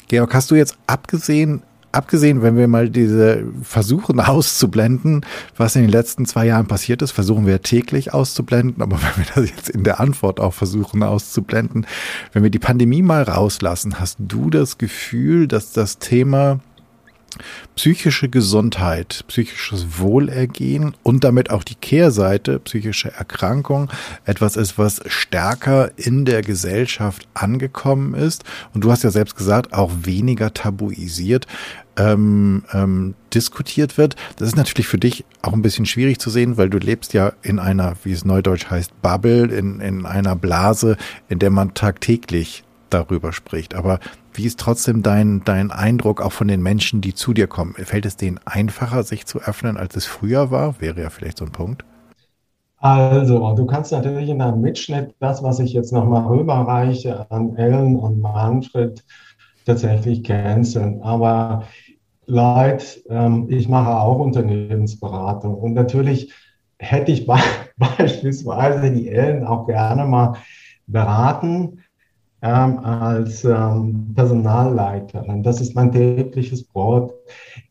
Georg, hast du jetzt abgesehen abgesehen, wenn wir mal diese versuchen auszublenden, was in den letzten zwei Jahren passiert ist, versuchen wir täglich auszublenden, aber *laughs* wenn wir das jetzt in der Antwort auch versuchen auszublenden, wenn wir die Pandemie mal rauslassen, hast du das Gefühl, dass das Thema psychische Gesundheit, psychisches Wohlergehen und damit auch die Kehrseite, psychische Erkrankung, etwas ist, was stärker in der Gesellschaft angekommen ist. Und du hast ja selbst gesagt, auch weniger tabuisiert ähm, ähm, diskutiert wird. Das ist natürlich für dich auch ein bisschen schwierig zu sehen, weil du lebst ja in einer, wie es neudeutsch heißt, Bubble, in, in einer Blase, in der man tagtäglich darüber spricht. Aber wie ist trotzdem dein, dein Eindruck auch von den Menschen, die zu dir kommen? Fällt es denen einfacher, sich zu öffnen, als es früher war? Wäre ja vielleicht so ein Punkt. Also, du kannst natürlich in deinem Mitschnitt das, was ich jetzt nochmal rüberreiche an Ellen und Manfred, tatsächlich canceln. Aber Leute, ähm, ich mache auch Unternehmensberatung und natürlich hätte ich *laughs* be beispielsweise die Ellen auch gerne mal beraten ähm, als ähm, Personalleiterin. Das ist mein tägliches Brot.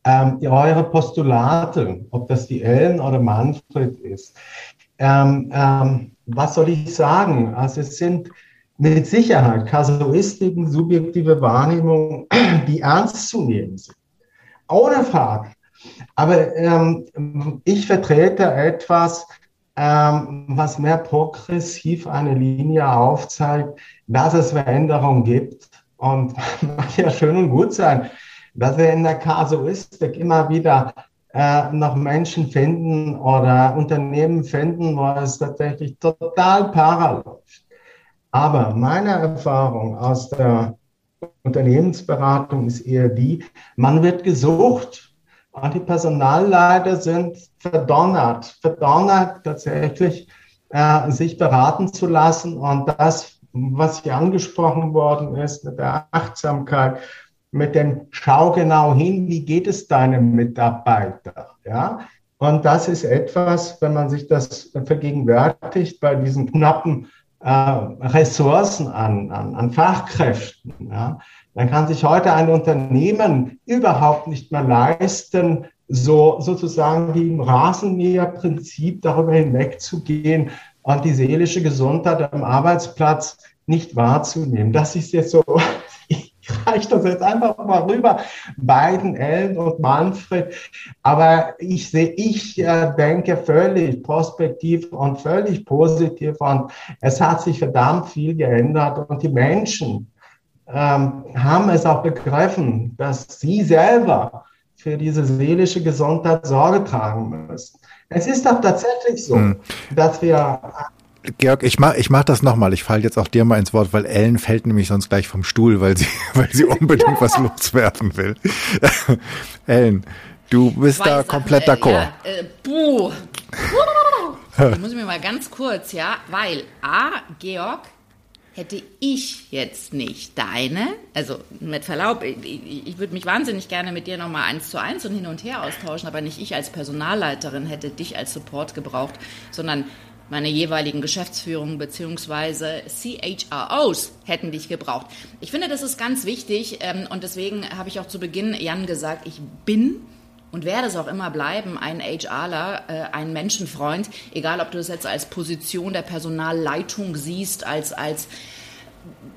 Ähm, eure Postulate, ob das die Ellen oder Manfred ist, ähm, ähm, was soll ich sagen? Also es sind mit Sicherheit Kasuistiken, subjektive Wahrnehmungen, *clears throat* die ernst zu nehmen sind. Ohne Frage. Aber ähm, ich vertrete etwas, ähm, was mehr progressiv eine Linie aufzeigt, dass es Veränderungen gibt. Und *laughs* mag ja schön und gut sein, dass wir in der Kasuistik immer wieder äh, noch Menschen finden oder Unternehmen finden, wo es tatsächlich total para läuft. Aber meine Erfahrung aus der Unternehmensberatung ist eher die, man wird gesucht die Personalleiter sind verdonnert, verdonnert tatsächlich, äh, sich beraten zu lassen. Und das, was hier angesprochen worden ist mit der Achtsamkeit, mit dem Schau genau hin, wie geht es deinem Mitarbeiter, ja, und das ist etwas, wenn man sich das vergegenwärtigt bei diesen knappen äh, Ressourcen an, an, an Fachkräften, ja, dann kann sich heute ein Unternehmen überhaupt nicht mehr leisten, so sozusagen wie im Rasenmäherprinzip darüber hinwegzugehen und die seelische Gesundheit am Arbeitsplatz nicht wahrzunehmen. Das ist jetzt so *laughs* reiche das jetzt einfach mal rüber, beiden, Ellen und Manfred. Aber ich sehe, ich äh, denke völlig prospektiv und völlig positiv und es hat sich verdammt viel geändert und die Menschen ähm, haben es auch begriffen, dass sie selber für diese seelische Gesundheit Sorge tragen müssen. Es ist doch tatsächlich so, hm. dass wir Georg, ich mach, ich mach das nochmal. Ich falle jetzt auch dir mal ins Wort, weil Ellen fällt nämlich sonst gleich vom Stuhl, weil sie, *laughs* weil sie unbedingt was loswerden will. *laughs* Ellen, du bist Zwei da komplett d'accord. Ja, äh, buh. *laughs* ich muss mir mal ganz kurz, ja, weil A, Georg, hätte ich jetzt nicht deine, also mit Verlaub, ich, ich würde mich wahnsinnig gerne mit dir nochmal eins zu eins und hin und her austauschen, aber nicht ich als Personalleiterin hätte dich als Support gebraucht, sondern meine jeweiligen Geschäftsführungen bzw. CHROs hätten dich gebraucht. Ich finde, das ist ganz wichtig ähm, und deswegen habe ich auch zu Beginn Jan gesagt, ich bin und werde es auch immer bleiben, ein HRler, äh, ein Menschenfreund, egal ob du das jetzt als Position der Personalleitung siehst, als, als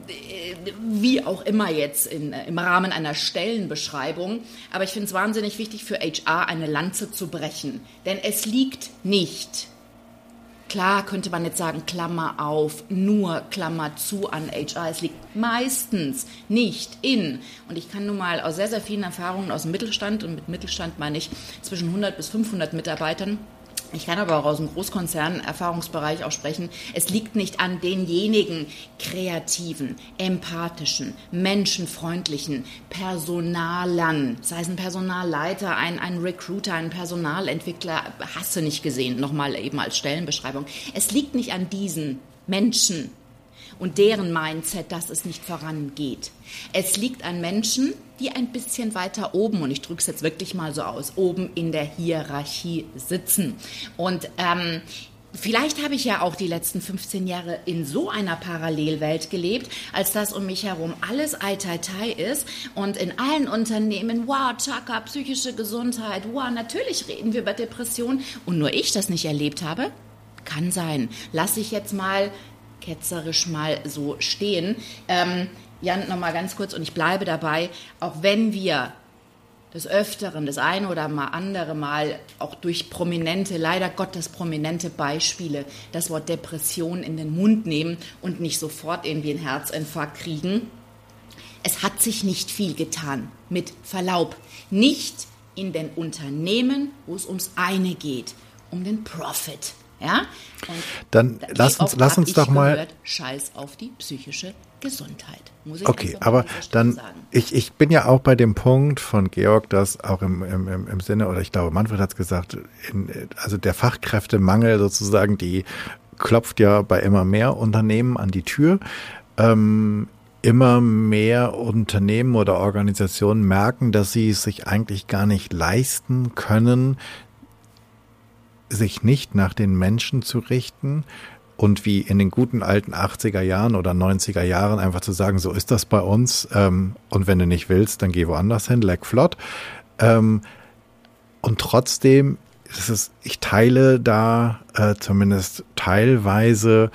äh, wie auch immer jetzt in, äh, im Rahmen einer Stellenbeschreibung. Aber ich finde es wahnsinnig wichtig für HR eine Lanze zu brechen. Denn es liegt nicht Klar könnte man jetzt sagen, Klammer auf, nur Klammer zu an HR. Es liegt meistens nicht in. Und ich kann nun mal aus sehr, sehr vielen Erfahrungen aus dem Mittelstand, und mit Mittelstand meine ich zwischen 100 bis 500 Mitarbeitern, ich kann aber auch aus dem Großkonzern-Erfahrungsbereich auch sprechen. Es liegt nicht an denjenigen kreativen, empathischen, menschenfreundlichen Personalern, sei es ein Personalleiter, ein, ein Recruiter, ein Personalentwickler, hast du nicht gesehen, nochmal eben als Stellenbeschreibung. Es liegt nicht an diesen Menschen, und deren Mindset, dass es nicht vorangeht. Es liegt an Menschen, die ein bisschen weiter oben, und ich drücke es jetzt wirklich mal so aus, oben in der Hierarchie sitzen. Und ähm, Vielleicht habe ich ja auch die letzten 15 Jahre in so einer Parallelwelt gelebt, als dass um mich herum alles Eitai ist und in allen Unternehmen, wow, Chaka, psychische Gesundheit, wow, natürlich reden wir über Depressionen und nur ich das nicht erlebt habe. Kann sein. Lass ich jetzt mal ketzerisch mal so stehen. Ähm, Jan, nochmal ganz kurz und ich bleibe dabei, auch wenn wir des Öfteren, das eine oder mal andere Mal auch durch prominente, leider Gottes prominente Beispiele, das Wort Depression in den Mund nehmen und nicht sofort irgendwie einen Herzinfarkt kriegen. Es hat sich nicht viel getan, mit Verlaub. Nicht in den Unternehmen, wo es ums eine geht, um den Profit. Ja? Und Dann lass uns, lass uns doch mal. Gehört, Scheiß auf die psychische Gesundheit. okay, aber dann, sagen. ich, ich bin ja auch bei dem Punkt von Georg, dass auch im, im, im Sinne, oder ich glaube, Manfred hat es gesagt, in, also der Fachkräftemangel sozusagen, die klopft ja bei immer mehr Unternehmen an die Tür. Ähm, immer mehr Unternehmen oder Organisationen merken, dass sie es sich eigentlich gar nicht leisten können, sich nicht nach den Menschen zu richten und wie in den guten alten 80er Jahren oder 90er Jahren einfach zu sagen, so ist das bei uns ähm, und wenn du nicht willst, dann geh woanders hin, leck flott. Ähm, und trotzdem ist es, ich teile da äh, zumindest teilweise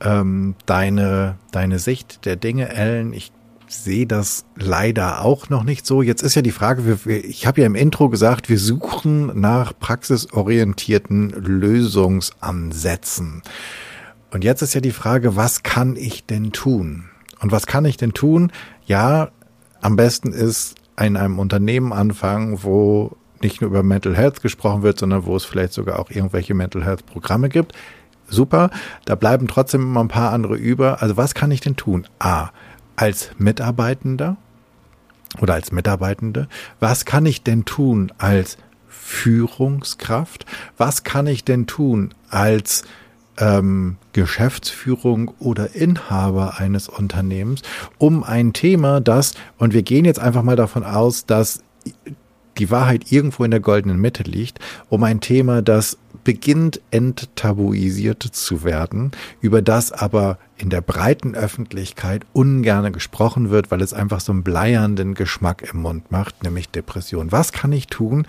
ähm, deine, deine Sicht der Dinge, Ellen. Ich sehe das leider auch noch nicht so. Jetzt ist ja die Frage, ich habe ja im Intro gesagt, wir suchen nach praxisorientierten Lösungsansätzen. Und jetzt ist ja die Frage, was kann ich denn tun? Und was kann ich denn tun? Ja, am besten ist in einem Unternehmen anfangen, wo nicht nur über Mental Health gesprochen wird, sondern wo es vielleicht sogar auch irgendwelche Mental Health Programme gibt super. Da bleiben trotzdem immer ein paar andere über. Also was kann ich denn tun? A, als Mitarbeitender oder als Mitarbeitende. Was kann ich denn tun als Führungskraft? Was kann ich denn tun als ähm, Geschäftsführung oder Inhaber eines Unternehmens, um ein Thema, das, und wir gehen jetzt einfach mal davon aus, dass die Wahrheit irgendwo in der goldenen Mitte liegt, um ein Thema, das beginnt enttabuisiert zu werden, über das aber in der breiten Öffentlichkeit ungerne gesprochen wird, weil es einfach so einen bleiernden Geschmack im Mund macht, nämlich Depression. Was kann ich tun,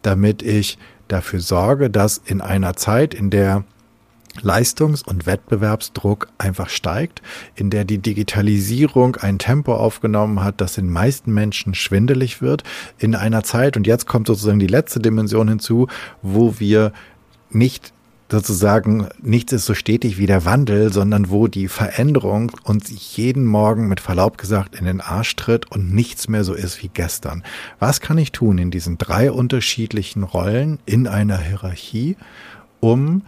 damit ich dafür sorge, dass in einer Zeit, in der Leistungs- und Wettbewerbsdruck einfach steigt, in der die Digitalisierung ein Tempo aufgenommen hat, das den meisten Menschen schwindelig wird, in einer Zeit, und jetzt kommt sozusagen die letzte Dimension hinzu, wo wir nicht sozusagen nichts ist so stetig wie der Wandel, sondern wo die Veränderung uns jeden Morgen mit Verlaub gesagt in den Arsch tritt und nichts mehr so ist wie gestern. Was kann ich tun in diesen drei unterschiedlichen Rollen in einer Hierarchie, um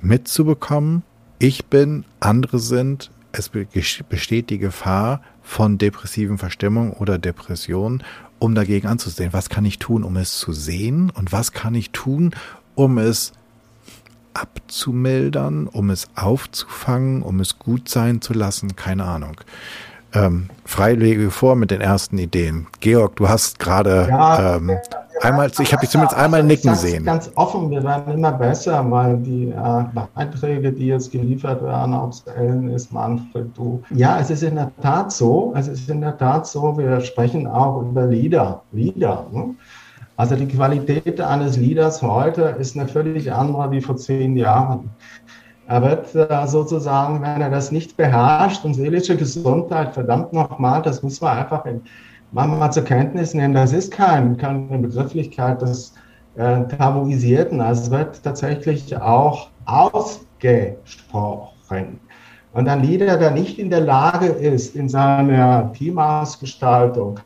mitzubekommen, ich bin, andere sind, es besteht die Gefahr von depressiven Verstimmung oder Depression, um dagegen anzusehen. Was kann ich tun, um es zu sehen? Und was kann ich tun, um es abzumildern, um es aufzufangen, um es gut sein zu lassen? Keine Ahnung ähm, freilege vor mit den ersten Ideen. Georg, du hast gerade ja, ähm, einmal, ich habe dich zumindest einmal nicken sehen. Ganz offen, wir werden immer besser, weil die äh, Beiträge, die jetzt geliefert werden, ob es Ellen ist, Manfred, du. Ja, es ist in der Tat so, es ist in der Tat so, wir sprechen auch über Lieder, Lieder. Ne? Also die Qualität eines Lieders heute ist eine völlig andere wie vor zehn Jahren. Er wird äh, sozusagen, wenn er das nicht beherrscht und seelische Gesundheit, verdammt nochmal, das muss man einfach in, mal zur Kenntnis nehmen, das ist kein, keine Begrifflichkeit des äh, Tabuisierten. Also es wird tatsächlich auch ausgesprochen. Und ein Leader, der nicht in der Lage ist, in seiner Teamausgestaltung,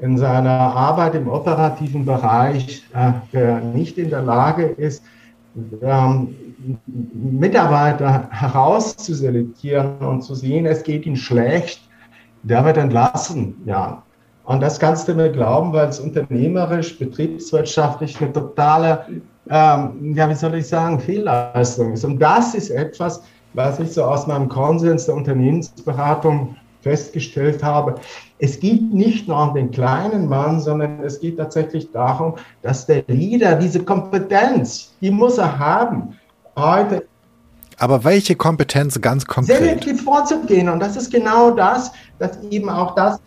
in seiner Arbeit im operativen Bereich, äh, nicht in der Lage ist, ähm, Mitarbeiter herauszuselektieren und zu sehen, es geht ihnen schlecht, der wird entlassen. Ja. Und das kannst du mir glauben, weil es unternehmerisch, betriebswirtschaftlich eine totale, ähm, ja, wie soll ich sagen, Fehlleistung ist. Und das ist etwas, was ich so aus meinem Konsens der Unternehmensberatung festgestellt habe, es geht nicht nur um den kleinen Mann, sondern es geht tatsächlich darum, dass der Leader diese Kompetenz, die muss er haben, heute. Aber welche Kompetenz ganz konkret? Selektiv vorzugehen. Und das ist genau das, dass eben auch das.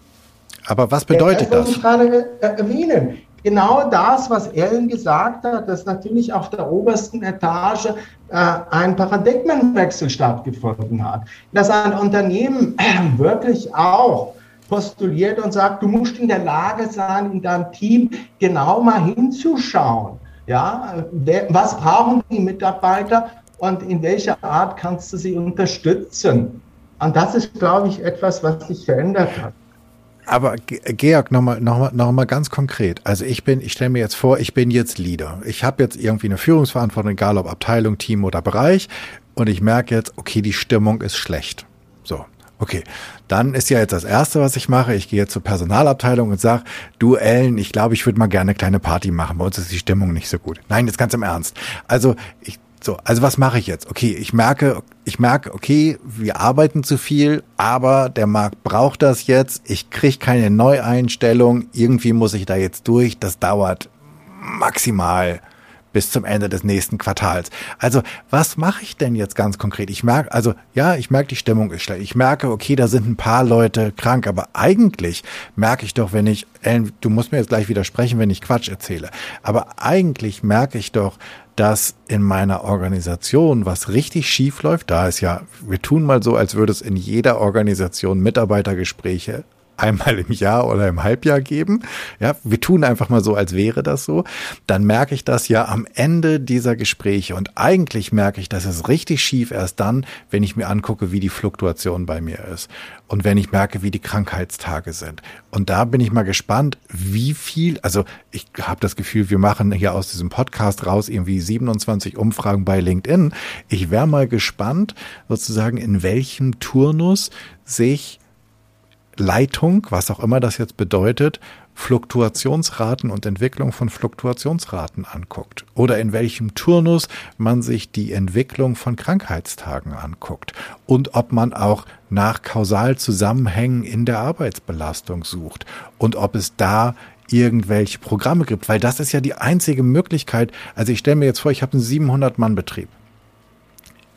Aber was bedeutet das? Ich gerade erwähnen. Genau das, was Ellen gesagt hat, dass natürlich auf der obersten Etage äh, ein Paradigmenwechsel stattgefunden hat. Dass ein Unternehmen äh, wirklich auch postuliert und sagt, du musst in der Lage sein, in deinem Team genau mal hinzuschauen. Ja, was brauchen die Mitarbeiter und in welcher Art kannst du sie unterstützen? Und das ist, glaube ich, etwas, was sich verändert hat. Aber Georg, nochmal noch mal, noch mal ganz konkret. Also ich bin, ich stelle mir jetzt vor, ich bin jetzt Leader. Ich habe jetzt irgendwie eine Führungsverantwortung, egal ob Abteilung, Team oder Bereich. Und ich merke jetzt, okay, die Stimmung ist schlecht. So, okay. Dann ist ja jetzt das Erste, was ich mache. Ich gehe zur Personalabteilung und sage, du Ellen, ich glaube, ich würde mal gerne eine kleine Party machen. Bei uns ist die Stimmung nicht so gut. Nein, jetzt ganz im Ernst. Also ich so, also was mache ich jetzt? Okay, ich merke, ich merke, okay, wir arbeiten zu viel, aber der Markt braucht das jetzt. Ich kriege keine Neueinstellung. Irgendwie muss ich da jetzt durch. Das dauert maximal bis zum Ende des nächsten Quartals. Also, was mache ich denn jetzt ganz konkret? Ich merke, also ja, ich merke, die Stimmung ist schlecht. Ich merke, okay, da sind ein paar Leute krank, aber eigentlich merke ich doch, wenn ich, Ellen, du musst mir jetzt gleich widersprechen, wenn ich Quatsch erzähle, aber eigentlich merke ich doch, dass in meiner Organisation was richtig schief läuft, da ist ja, wir tun mal so, als würde es in jeder Organisation Mitarbeitergespräche einmal im Jahr oder im Halbjahr geben. Ja, wir tun einfach mal so, als wäre das so. Dann merke ich das ja am Ende dieser Gespräche. Und eigentlich merke ich, dass es richtig schief erst dann, wenn ich mir angucke, wie die Fluktuation bei mir ist. Und wenn ich merke, wie die Krankheitstage sind. Und da bin ich mal gespannt, wie viel, also ich habe das Gefühl, wir machen hier aus diesem Podcast raus irgendwie 27 Umfragen bei LinkedIn. Ich wäre mal gespannt, sozusagen, in welchem Turnus sich Leitung, was auch immer das jetzt bedeutet, Fluktuationsraten und Entwicklung von Fluktuationsraten anguckt. Oder in welchem Turnus man sich die Entwicklung von Krankheitstagen anguckt. Und ob man auch nach Kausalzusammenhängen in der Arbeitsbelastung sucht. Und ob es da irgendwelche Programme gibt, weil das ist ja die einzige Möglichkeit. Also ich stelle mir jetzt vor, ich habe einen 700 Mann Betrieb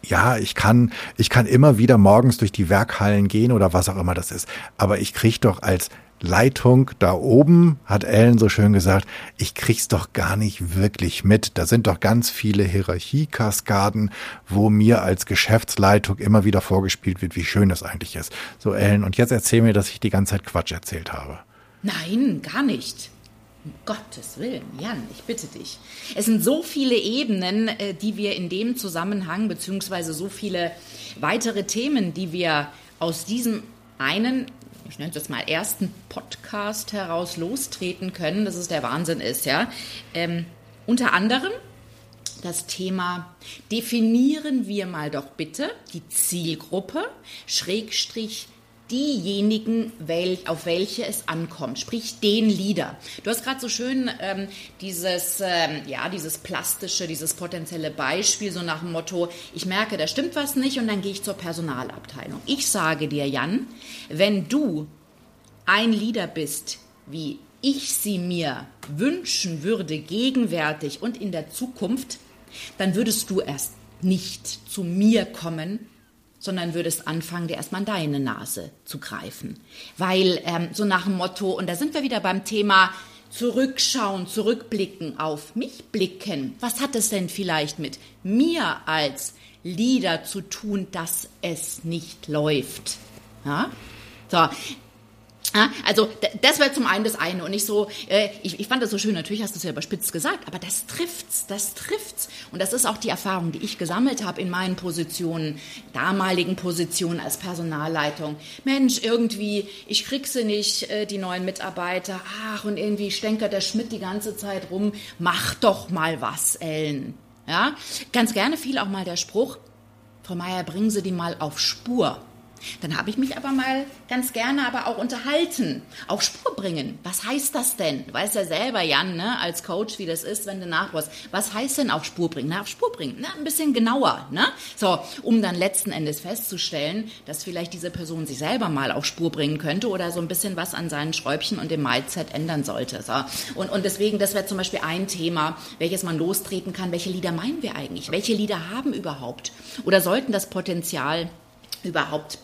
ja, ich kann, ich kann immer wieder morgens durch die Werkhallen gehen oder was auch immer das ist. Aber ich krieg doch als Leitung da oben, hat Ellen so schön gesagt, ich krieg's doch gar nicht wirklich mit. Da sind doch ganz viele Hierarchiekaskaden, wo mir als Geschäftsleitung immer wieder vorgespielt wird, wie schön das eigentlich ist. So Ellen, und jetzt erzähl mir, dass ich die ganze Zeit Quatsch erzählt habe. Nein, gar nicht. Um Gottes Willen, Jan, ich bitte dich. Es sind so viele Ebenen, äh, die wir in dem Zusammenhang, beziehungsweise so viele weitere Themen, die wir aus diesem einen, ich nenne es jetzt mal ersten Podcast heraus lostreten können, dass es der Wahnsinn ist, ja. Ähm, unter anderem das Thema definieren wir mal doch bitte die Zielgruppe, Schrägstrich diejenigen, auf welche es ankommt, sprich den Leader. Du hast gerade so schön ähm, dieses, ähm, ja, dieses plastische, dieses potenzielle Beispiel, so nach dem Motto, ich merke, da stimmt was nicht und dann gehe ich zur Personalabteilung. Ich sage dir, Jan, wenn du ein Leader bist, wie ich sie mir wünschen würde, gegenwärtig und in der Zukunft, dann würdest du erst nicht zu mir kommen, sondern würdest anfangen, dir erstmal deine Nase zu greifen. Weil ähm, so nach dem Motto, und da sind wir wieder beim Thema zurückschauen, zurückblicken, auf mich blicken. Was hat es denn vielleicht mit mir als Leader zu tun, dass es nicht läuft? Ja? So, also das wäre zum einen das eine und nicht so, äh, ich, ich fand das so schön, natürlich hast du es ja überspitzt gesagt, aber das trifft's, das trifft's. Und das ist auch die Erfahrung, die ich gesammelt habe in meinen Positionen, damaligen Positionen als Personalleitung. Mensch, irgendwie, ich krieg sie nicht, äh, die neuen Mitarbeiter, ach und irgendwie stänkert der Schmidt die ganze Zeit rum, mach doch mal was, Ellen. Ja, ganz gerne fiel auch mal der Spruch, Frau Meier, bringen Sie die mal auf Spur. Dann habe ich mich aber mal ganz gerne aber auch unterhalten, auf Spur bringen. Was heißt das denn? Du weißt ja selber, Jan, ne, als Coach, wie das ist, wenn du nachbrust. Was heißt denn auf Spur bringen? Na, auf Spur bringen, na, ein bisschen genauer, ne? So, um dann letzten Endes festzustellen, dass vielleicht diese Person sich selber mal auf Spur bringen könnte oder so ein bisschen was an seinen Schräubchen und dem Mindset ändern sollte. So. Und, und deswegen, das wäre zum Beispiel ein Thema, welches man lostreten kann. Welche Lieder meinen wir eigentlich? Welche Lieder haben überhaupt? Oder sollten das Potenzial überhaupt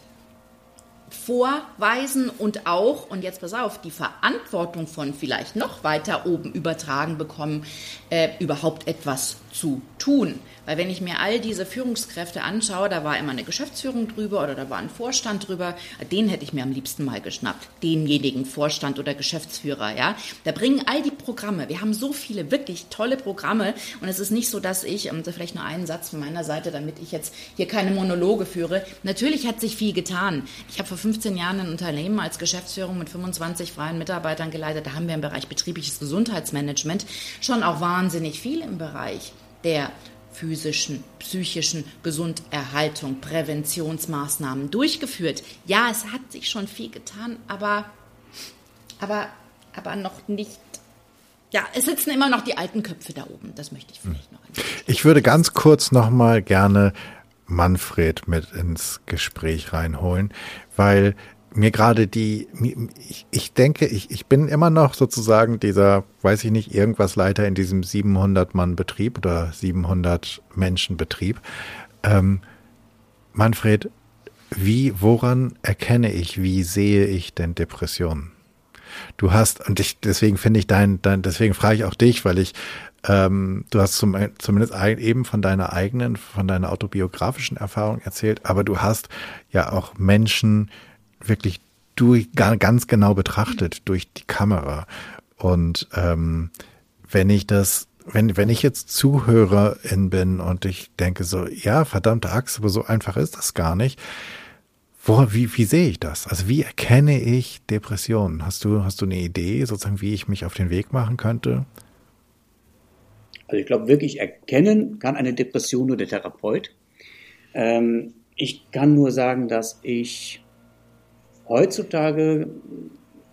vorweisen und auch, und jetzt pass auf, die Verantwortung von vielleicht noch weiter oben übertragen bekommen, äh, überhaupt etwas zu tun. Weil wenn ich mir all diese Führungskräfte anschaue, da war immer eine Geschäftsführung drüber oder da war ein Vorstand drüber, den hätte ich mir am liebsten mal geschnappt, denjenigen Vorstand oder Geschäftsführer, ja. Da bringen all die Programme, wir haben so viele wirklich tolle Programme und es ist nicht so, dass ich, um, vielleicht nur einen Satz von meiner Seite, damit ich jetzt hier keine Monologe führe, natürlich hat sich viel getan. Ich habe vor 15 Jahren ein Unternehmen als Geschäftsführung mit 25 freien Mitarbeitern geleitet, da haben wir im Bereich betriebliches Gesundheitsmanagement schon auch wahnsinnig viel im Bereich der physischen, psychischen Gesunderhaltung, Präventionsmaßnahmen durchgeführt. Ja, es hat sich schon viel getan, aber, aber, aber noch nicht. Ja, es sitzen immer noch die alten Köpfe da oben. Das möchte ich vielleicht noch. Ich würde ganz kurz noch mal gerne Manfred mit ins Gespräch reinholen, weil mir gerade die, ich, ich denke, ich, ich bin immer noch sozusagen dieser, weiß ich nicht, irgendwas Leiter in diesem 700 Mann Betrieb oder 700 Menschen Betrieb. Ähm, Manfred, wie, woran erkenne ich, wie sehe ich denn Depressionen? Du hast, und ich, deswegen finde ich dein, dein, deswegen frage ich auch dich, weil ich, ähm, du hast zum, zumindest eben von deiner eigenen, von deiner autobiografischen Erfahrung erzählt, aber du hast ja auch Menschen, wirklich durch, ganz genau betrachtet durch die Kamera. Und ähm, wenn ich das, wenn, wenn ich jetzt Zuhörerin bin und ich denke so, ja, verdammte Axt, aber so einfach ist das gar nicht. Wo, wie, wie sehe ich das? Also wie erkenne ich Depressionen? Hast du, hast du eine Idee, sozusagen, wie ich mich auf den Weg machen könnte? Also ich glaube, wirklich erkennen kann eine Depression nur der Therapeut. Ähm, ich kann nur sagen, dass ich heutzutage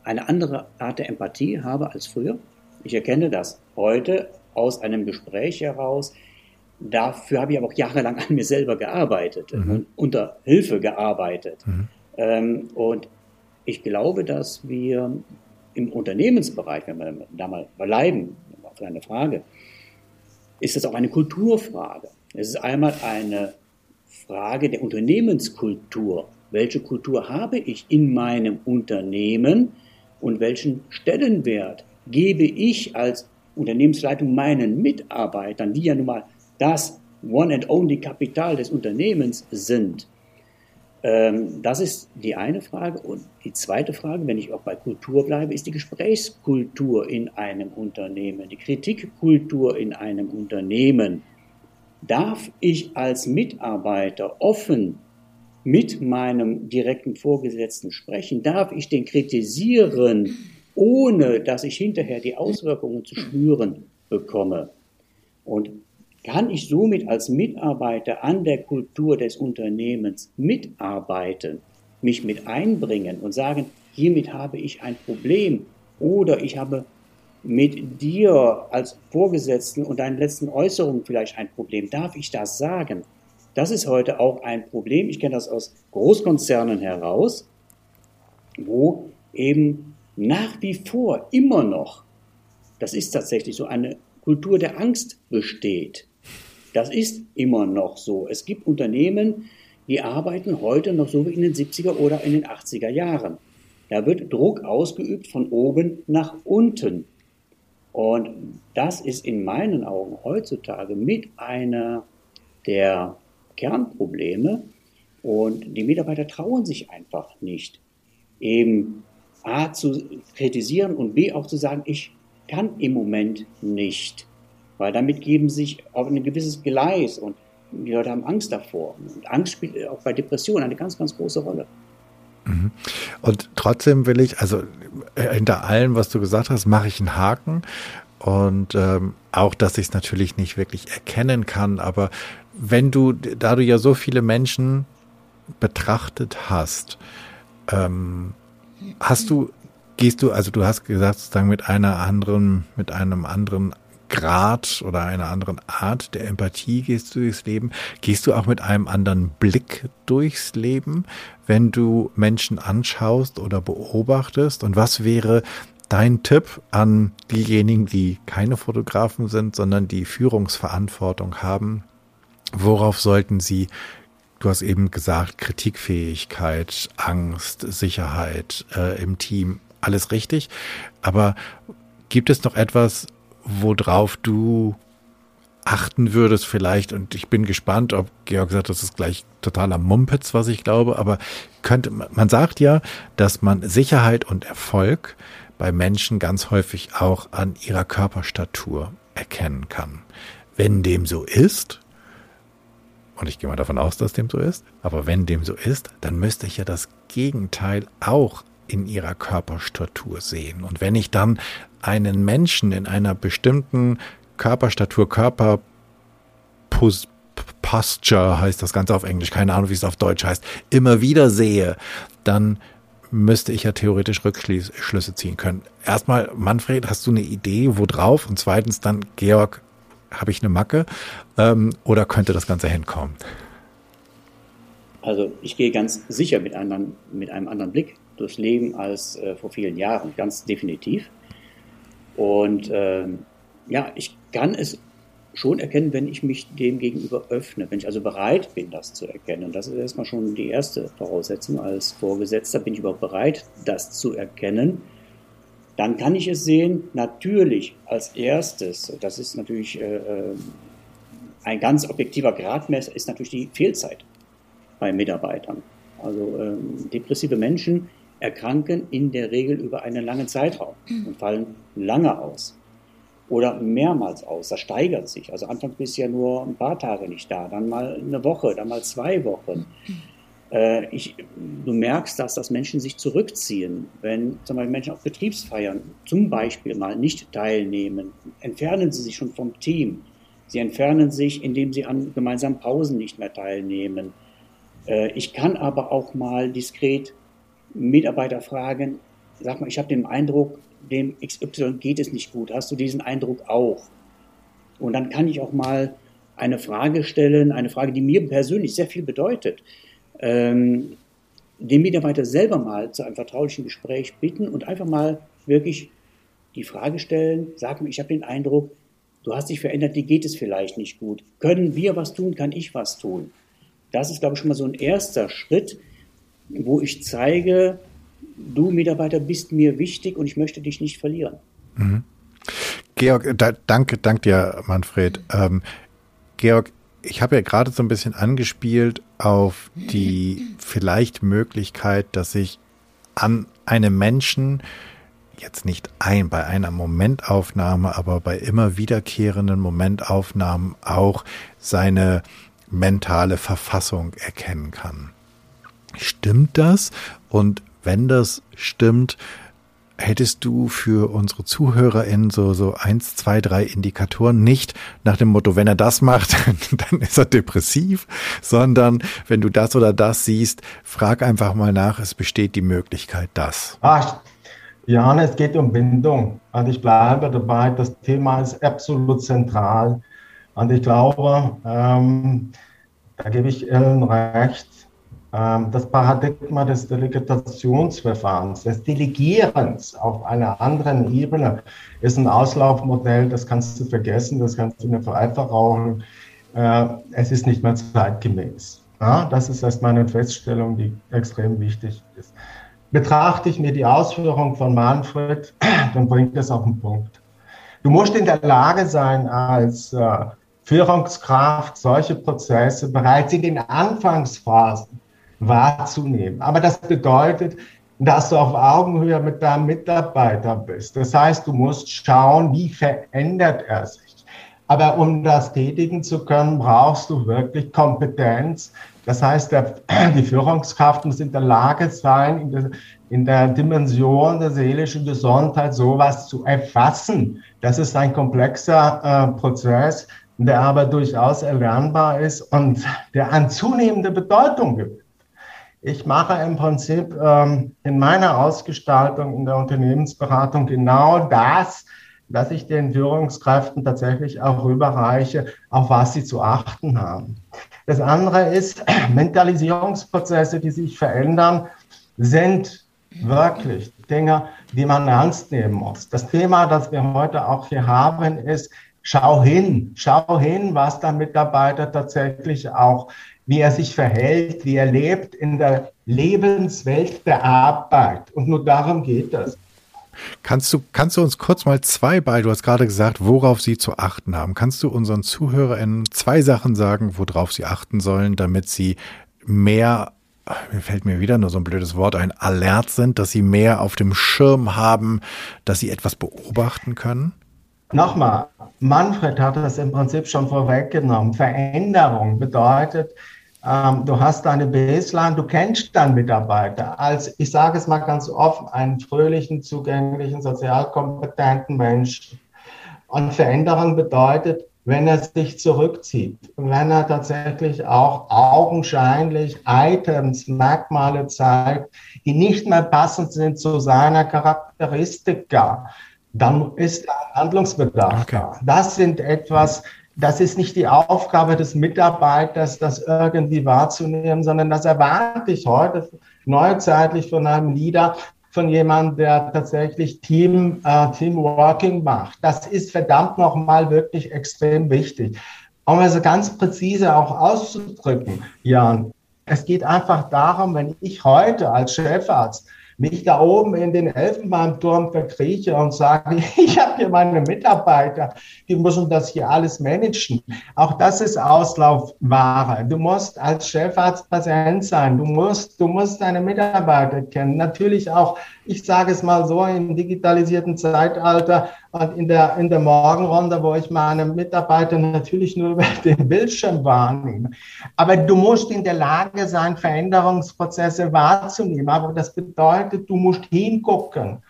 eine andere Art der Empathie habe als früher. Ich erkenne das heute aus einem Gespräch heraus. Dafür habe ich aber auch jahrelang an mir selber gearbeitet mhm. und unter Hilfe gearbeitet. Mhm. Ähm, und ich glaube, dass wir im Unternehmensbereich, wenn wir da mal bleiben, auf eine Frage, ist das auch eine Kulturfrage. Es ist einmal eine Frage der Unternehmenskultur. Welche Kultur habe ich in meinem Unternehmen und welchen Stellenwert gebe ich als Unternehmensleitung meinen Mitarbeitern, die ja nun mal das One and Only Kapital des Unternehmens sind? Ähm, das ist die eine Frage. Und die zweite Frage, wenn ich auch bei Kultur bleibe, ist die Gesprächskultur in einem Unternehmen, die Kritikkultur in einem Unternehmen. Darf ich als Mitarbeiter offen mit meinem direkten Vorgesetzten sprechen? Darf ich den kritisieren, ohne dass ich hinterher die Auswirkungen zu spüren bekomme? Und kann ich somit als Mitarbeiter an der Kultur des Unternehmens mitarbeiten, mich mit einbringen und sagen, hiermit habe ich ein Problem oder ich habe mit dir als Vorgesetzten und deinen letzten Äußerungen vielleicht ein Problem. Darf ich das sagen? Das ist heute auch ein Problem. Ich kenne das aus Großkonzernen heraus, wo eben nach wie vor immer noch, das ist tatsächlich so, eine Kultur der Angst besteht. Das ist immer noch so. Es gibt Unternehmen, die arbeiten heute noch so wie in den 70er oder in den 80er Jahren. Da wird Druck ausgeübt von oben nach unten. Und das ist in meinen Augen heutzutage mit einer der Kernprobleme. Und die Mitarbeiter trauen sich einfach nicht, eben A zu kritisieren und B auch zu sagen, ich kann im Moment nicht. Weil damit geben sich auf ein gewisses Gleis und die Leute haben Angst davor. Und Angst spielt auch bei Depressionen eine ganz, ganz große Rolle. Mhm. Und trotzdem will ich, also äh, hinter allem, was du gesagt hast, mache ich einen Haken. Und ähm, auch, dass ich es natürlich nicht wirklich erkennen kann. Aber wenn du, da du ja so viele Menschen betrachtet hast, ähm, hast du, gehst du, also du hast gesagt, sozusagen mit einer anderen, mit einem anderen Grad oder einer anderen Art der Empathie gehst du durchs Leben? Gehst du auch mit einem anderen Blick durchs Leben, wenn du Menschen anschaust oder beobachtest? Und was wäre dein Tipp an diejenigen, die keine Fotografen sind, sondern die Führungsverantwortung haben? Worauf sollten sie Du hast eben gesagt, Kritikfähigkeit, Angst, Sicherheit äh, im Team, alles richtig. Aber gibt es noch etwas, worauf du achten würdest vielleicht, und ich bin gespannt, ob Georg sagt, das ist gleich totaler Mumpitz, was ich glaube, aber könnte, man sagt ja, dass man Sicherheit und Erfolg bei Menschen ganz häufig auch an ihrer Körperstatur erkennen kann. Wenn dem so ist, und ich gehe mal davon aus, dass dem so ist, aber wenn dem so ist, dann müsste ich ja das Gegenteil auch in ihrer Körperstatur sehen. Und wenn ich dann einen Menschen in einer bestimmten Körperstatur, Körper Posture heißt das Ganze auf Englisch, keine Ahnung, wie es auf Deutsch heißt, immer wieder sehe, dann müsste ich ja theoretisch Rückschlüsse ziehen können. Erstmal, Manfred, hast du eine Idee, wo drauf? Und zweitens dann, Georg, habe ich eine Macke? Ähm, oder könnte das Ganze hinkommen? Also ich gehe ganz sicher mit einem, mit einem anderen Blick durchs Leben als äh, vor vielen Jahren, ganz definitiv. Und ähm, ja, ich kann es schon erkennen, wenn ich mich dem gegenüber öffne, wenn ich also bereit bin, das zu erkennen. Das ist erstmal schon die erste Voraussetzung. Als Vorgesetzter bin ich überhaupt bereit, das zu erkennen. Dann kann ich es sehen, natürlich als erstes, das ist natürlich äh, äh ein ganz objektiver Gradmesser, ist natürlich die Fehlzeit bei Mitarbeitern. Also ähm, depressive Menschen erkranken in der Regel über einen langen Zeitraum und fallen lange aus oder mehrmals aus. Das steigert sich. Also anfangs bist du ja nur ein paar Tage nicht da, dann mal eine Woche, dann mal zwei Wochen. Äh, ich, du merkst, dass das Menschen sich zurückziehen. Wenn zum Beispiel Menschen auf Betriebsfeiern zum Beispiel mal nicht teilnehmen, entfernen sie sich schon vom Team. Sie entfernen sich, indem sie an gemeinsamen Pausen nicht mehr teilnehmen. Äh, ich kann aber auch mal diskret Mitarbeiter fragen, sag mal, ich habe den Eindruck, dem XY geht es nicht gut. Hast du diesen Eindruck auch? Und dann kann ich auch mal eine Frage stellen, eine Frage, die mir persönlich sehr viel bedeutet. Ähm, den Mitarbeiter selber mal zu einem vertraulichen Gespräch bitten und einfach mal wirklich die Frage stellen, sag mir, ich habe den Eindruck, du hast dich verändert, dir geht es vielleicht nicht gut. Können wir was tun, kann ich was tun? Das ist, glaube ich, schon mal so ein erster Schritt, wo ich zeige, du Mitarbeiter bist mir wichtig und ich möchte dich nicht verlieren. Mhm. Georg, da, danke, danke dir, Manfred. Ähm, Georg, ich habe ja gerade so ein bisschen angespielt auf die vielleicht Möglichkeit, dass ich an einem Menschen jetzt nicht ein bei einer Momentaufnahme, aber bei immer wiederkehrenden Momentaufnahmen auch seine mentale Verfassung erkennen kann. Stimmt das? Und wenn das stimmt, hättest du für unsere ZuhörerInnen so, so eins, zwei, drei Indikatoren nicht nach dem Motto, wenn er das macht, *laughs* dann ist er depressiv, sondern wenn du das oder das siehst, frag einfach mal nach, es besteht die Möglichkeit, das. Ach, Jan, es geht um Bindung. Und ich bleibe dabei, das Thema ist absolut zentral. Und ich glaube, ähm, da gebe ich Ellen recht, das Paradigma des Delegationsverfahrens, des Delegierens auf einer anderen Ebene ist ein Auslaufmodell, das kannst du vergessen, das kannst du in der Vereinfachung. Äh, es ist nicht mehr zeitgemäß. das ist erst meine Feststellung, die extrem wichtig ist. Betrachte ich mir die Ausführung von Manfred, *clears throat* dann bringt es auf den Punkt. Du musst in der Lage sein, als äh, Führungskraft solche Prozesse bereits in den Anfangsphasen wahrzunehmen. Aber das bedeutet, dass du auf Augenhöhe mit deinem Mitarbeiter bist. Das heißt, du musst schauen, wie verändert er sich. Aber um das tätigen zu können, brauchst du wirklich Kompetenz. Das heißt, der, *clears throat* die Führungskraft muss in der Lage sein, in der, in der Dimension der seelischen Gesundheit sowas zu erfassen. Das ist ein komplexer äh, Prozess, der aber durchaus erlernbar ist und der an zunehmende Bedeutung gewinnt. Ich mache im Prinzip ähm, in meiner Ausgestaltung in der Unternehmensberatung genau das, dass ich den Führungskräften tatsächlich auch rüberreiche, auf was sie zu achten haben. Das andere ist, *clears throat* Mentalisierungsprozesse, die sich verändern, sind wirklich Dinge, die man ernst nehmen muss. Das Thema, das wir heute auch hier haben, ist, schau hin, schau hin, was der Mitarbeiter tatsächlich auch wie er sich verhält, wie er lebt in der Lebenswelt der Arbeit. Und nur darum geht es. Kannst du, kannst du uns kurz mal zwei bei, du hast gerade gesagt, worauf sie zu achten haben. Kannst du unseren ZuhörerInnen zwei Sachen sagen, worauf sie achten sollen, damit sie mehr, mir fällt mir wieder nur so ein blödes Wort ein, alert sind, dass sie mehr auf dem Schirm haben, dass sie etwas beobachten können? Nochmal, Manfred hat das im Prinzip schon vorweggenommen. Veränderung bedeutet, ähm, du hast deine Baseline, du kennst deinen Mitarbeiter als, ich sage es mal ganz offen, einen fröhlichen, zugänglichen, sozial kompetenten Menschen. Und Veränderung bedeutet, wenn er sich zurückzieht, wenn er tatsächlich auch augenscheinlich Items, Merkmale zeigt, die nicht mehr passend sind zu seiner Charakteristika, dann ist Handlungsbedarf okay. da. Das sind etwas, das ist nicht die Aufgabe des Mitarbeiters, das irgendwie wahrzunehmen, sondern das erwarte ich heute neuzeitlich von einem Leader, von jemandem, der tatsächlich Team, äh, Teamworking macht. Das ist verdammt nochmal wirklich extrem wichtig. Um es ganz präzise auch auszudrücken, Jan, es geht einfach darum, wenn ich heute als Chefarzt mich da oben in den Elfenbeinturm verkrieche und sage, *laughs* ich habe hier meine Mitarbeiter, die müssen das hier alles managen. Auch das ist Auslaufware. Du musst als Chefarzt präsent sein. Du musst, du musst deine Mitarbeiter kennen. Natürlich auch, ich sage es mal so, im digitalisierten Zeitalter und in der, in der Morgenrunde, wo ich meine Mitarbeiter natürlich nur über *laughs* den Bildschirm wahrnehme. Aber du musst in der Lage sein, Veränderungsprozesse wahrzunehmen. Aber das bedeutet, du musst hingucken.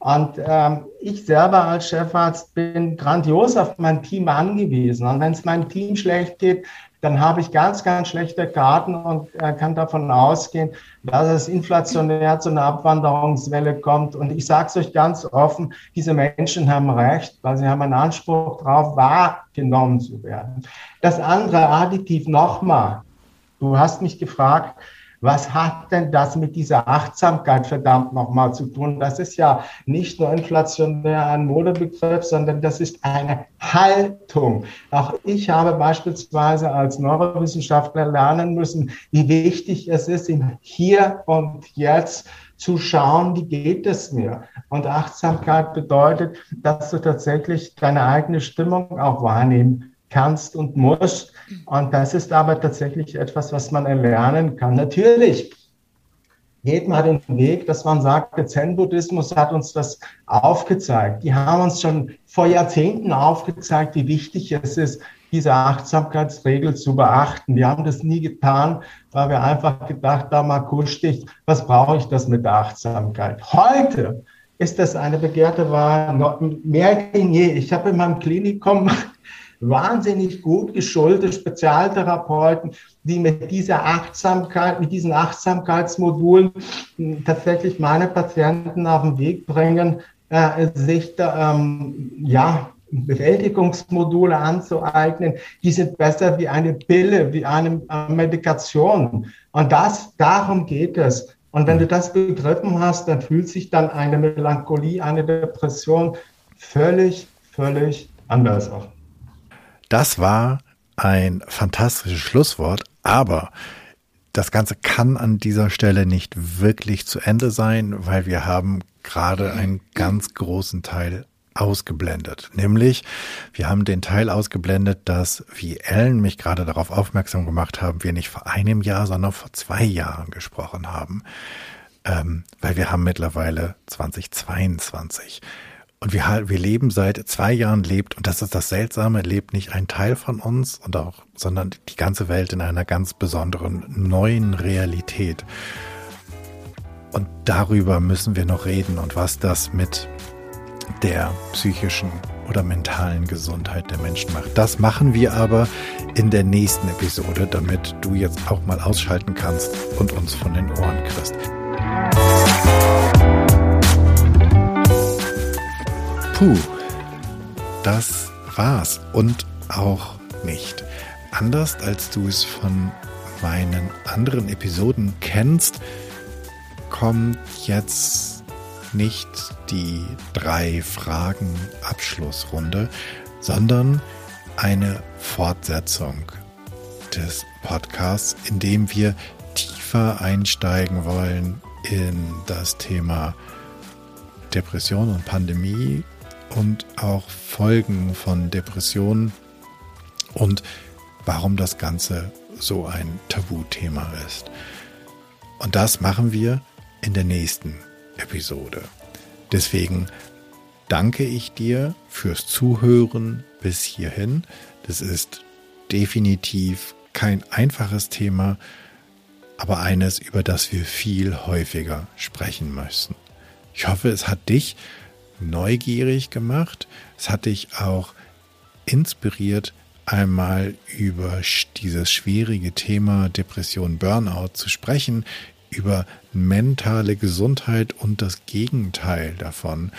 Und ähm, ich selber als Chefarzt bin grandios auf mein Team angewiesen. Und wenn es meinem Team schlecht geht, dann habe ich ganz, ganz schlechte Karten und äh, kann davon ausgehen, dass es inflationär zu einer Abwanderungswelle kommt. Und ich sage es euch ganz offen, diese Menschen haben recht, weil sie haben einen Anspruch darauf, wahrgenommen zu werden. Das andere additiv nochmal. Du hast mich gefragt, was hat denn das mit dieser Achtsamkeit verdammt nochmal zu tun? Das ist ja nicht nur inflationär ein Modebegriff, sondern das ist eine Haltung. Auch ich habe beispielsweise als Neurowissenschaftler lernen müssen, wie wichtig es ist, im Hier und Jetzt zu schauen, wie geht es mir? Und Achtsamkeit bedeutet, dass du tatsächlich deine eigene Stimmung auch wahrnehmen kannst und musst. Und das ist aber tatsächlich etwas, was man erlernen kann. Natürlich geht man den Weg, dass man sagt, der Zen-Buddhismus hat uns das aufgezeigt. Die haben uns schon vor Jahrzehnten aufgezeigt, wie wichtig es ist, diese Achtsamkeitsregel zu beachten. Wir haben das nie getan, weil wir einfach gedacht haben, akustisch, was brauche ich das mit der Achtsamkeit? Heute ist das eine begehrte Wahl, mehr denn je. Ich habe in meinem Klinikum wahnsinnig gut geschulte Spezialtherapeuten, die mit dieser Achtsamkeit, mit diesen Achtsamkeitsmodulen hm, tatsächlich meine Patienten auf den Weg bringen, äh, sich da, ähm, ja, Bewältigungsmodule anzueignen, die sind besser wie eine Pille, wie eine äh, Medikation. Und das, darum geht es. Und wenn du das begriffen hast, dann fühlt sich dann eine Melancholie, eine Depression völlig, völlig anders auf. Das war ein fantastisches Schlusswort, aber das Ganze kann an dieser Stelle nicht wirklich zu Ende sein, weil wir haben gerade einen ganz großen Teil ausgeblendet. Nämlich, wir haben den Teil ausgeblendet, dass, wie Ellen mich gerade darauf aufmerksam gemacht haben, wir nicht vor einem Jahr, sondern vor zwei Jahren gesprochen haben. Ähm, weil wir haben mittlerweile 2022. Und wir, wir leben seit zwei Jahren lebt, und das ist das Seltsame, lebt nicht ein Teil von uns und auch, sondern die ganze Welt in einer ganz besonderen neuen Realität. Und darüber müssen wir noch reden und was das mit der psychischen oder mentalen Gesundheit der Menschen macht. Das machen wir aber in der nächsten Episode, damit du jetzt auch mal ausschalten kannst und uns von den Ohren kriegst. Puh, das war's und auch nicht. Anders als du es von meinen anderen Episoden kennst, kommt jetzt nicht die drei Fragen Abschlussrunde, sondern eine Fortsetzung des Podcasts, in dem wir tiefer einsteigen wollen in das Thema Depression und Pandemie, und auch Folgen von Depressionen und warum das Ganze so ein Tabuthema ist. Und das machen wir in der nächsten Episode. Deswegen danke ich dir fürs Zuhören bis hierhin. Das ist definitiv kein einfaches Thema, aber eines, über das wir viel häufiger sprechen müssen. Ich hoffe, es hat dich neugierig gemacht. Es hat dich auch inspiriert, einmal über dieses schwierige Thema Depression, Burnout zu sprechen, über mentale Gesundheit und das Gegenteil davon.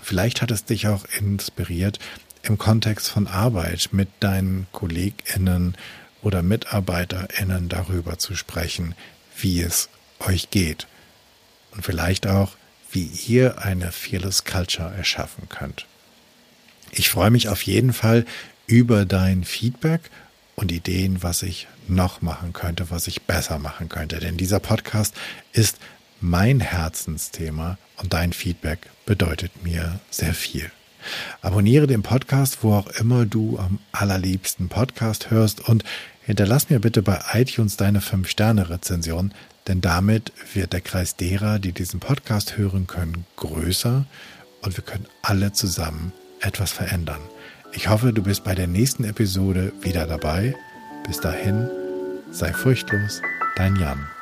Vielleicht hat es dich auch inspiriert, im Kontext von Arbeit mit deinen KollegInnen oder MitarbeiterInnen darüber zu sprechen, wie es euch geht. Und vielleicht auch, wie ihr eine Fearless Culture erschaffen könnt. Ich freue mich auf jeden Fall über dein Feedback und Ideen, was ich noch machen könnte, was ich besser machen könnte. Denn dieser Podcast ist mein Herzensthema und dein Feedback bedeutet mir sehr viel. Abonniere den Podcast, wo auch immer du am allerliebsten Podcast hörst und hinterlass mir bitte bei iTunes deine 5-Sterne-Rezension, denn damit wird der Kreis derer, die diesen Podcast hören können, größer und wir können alle zusammen etwas verändern. Ich hoffe, du bist bei der nächsten Episode wieder dabei. Bis dahin, sei furchtlos, dein Jan.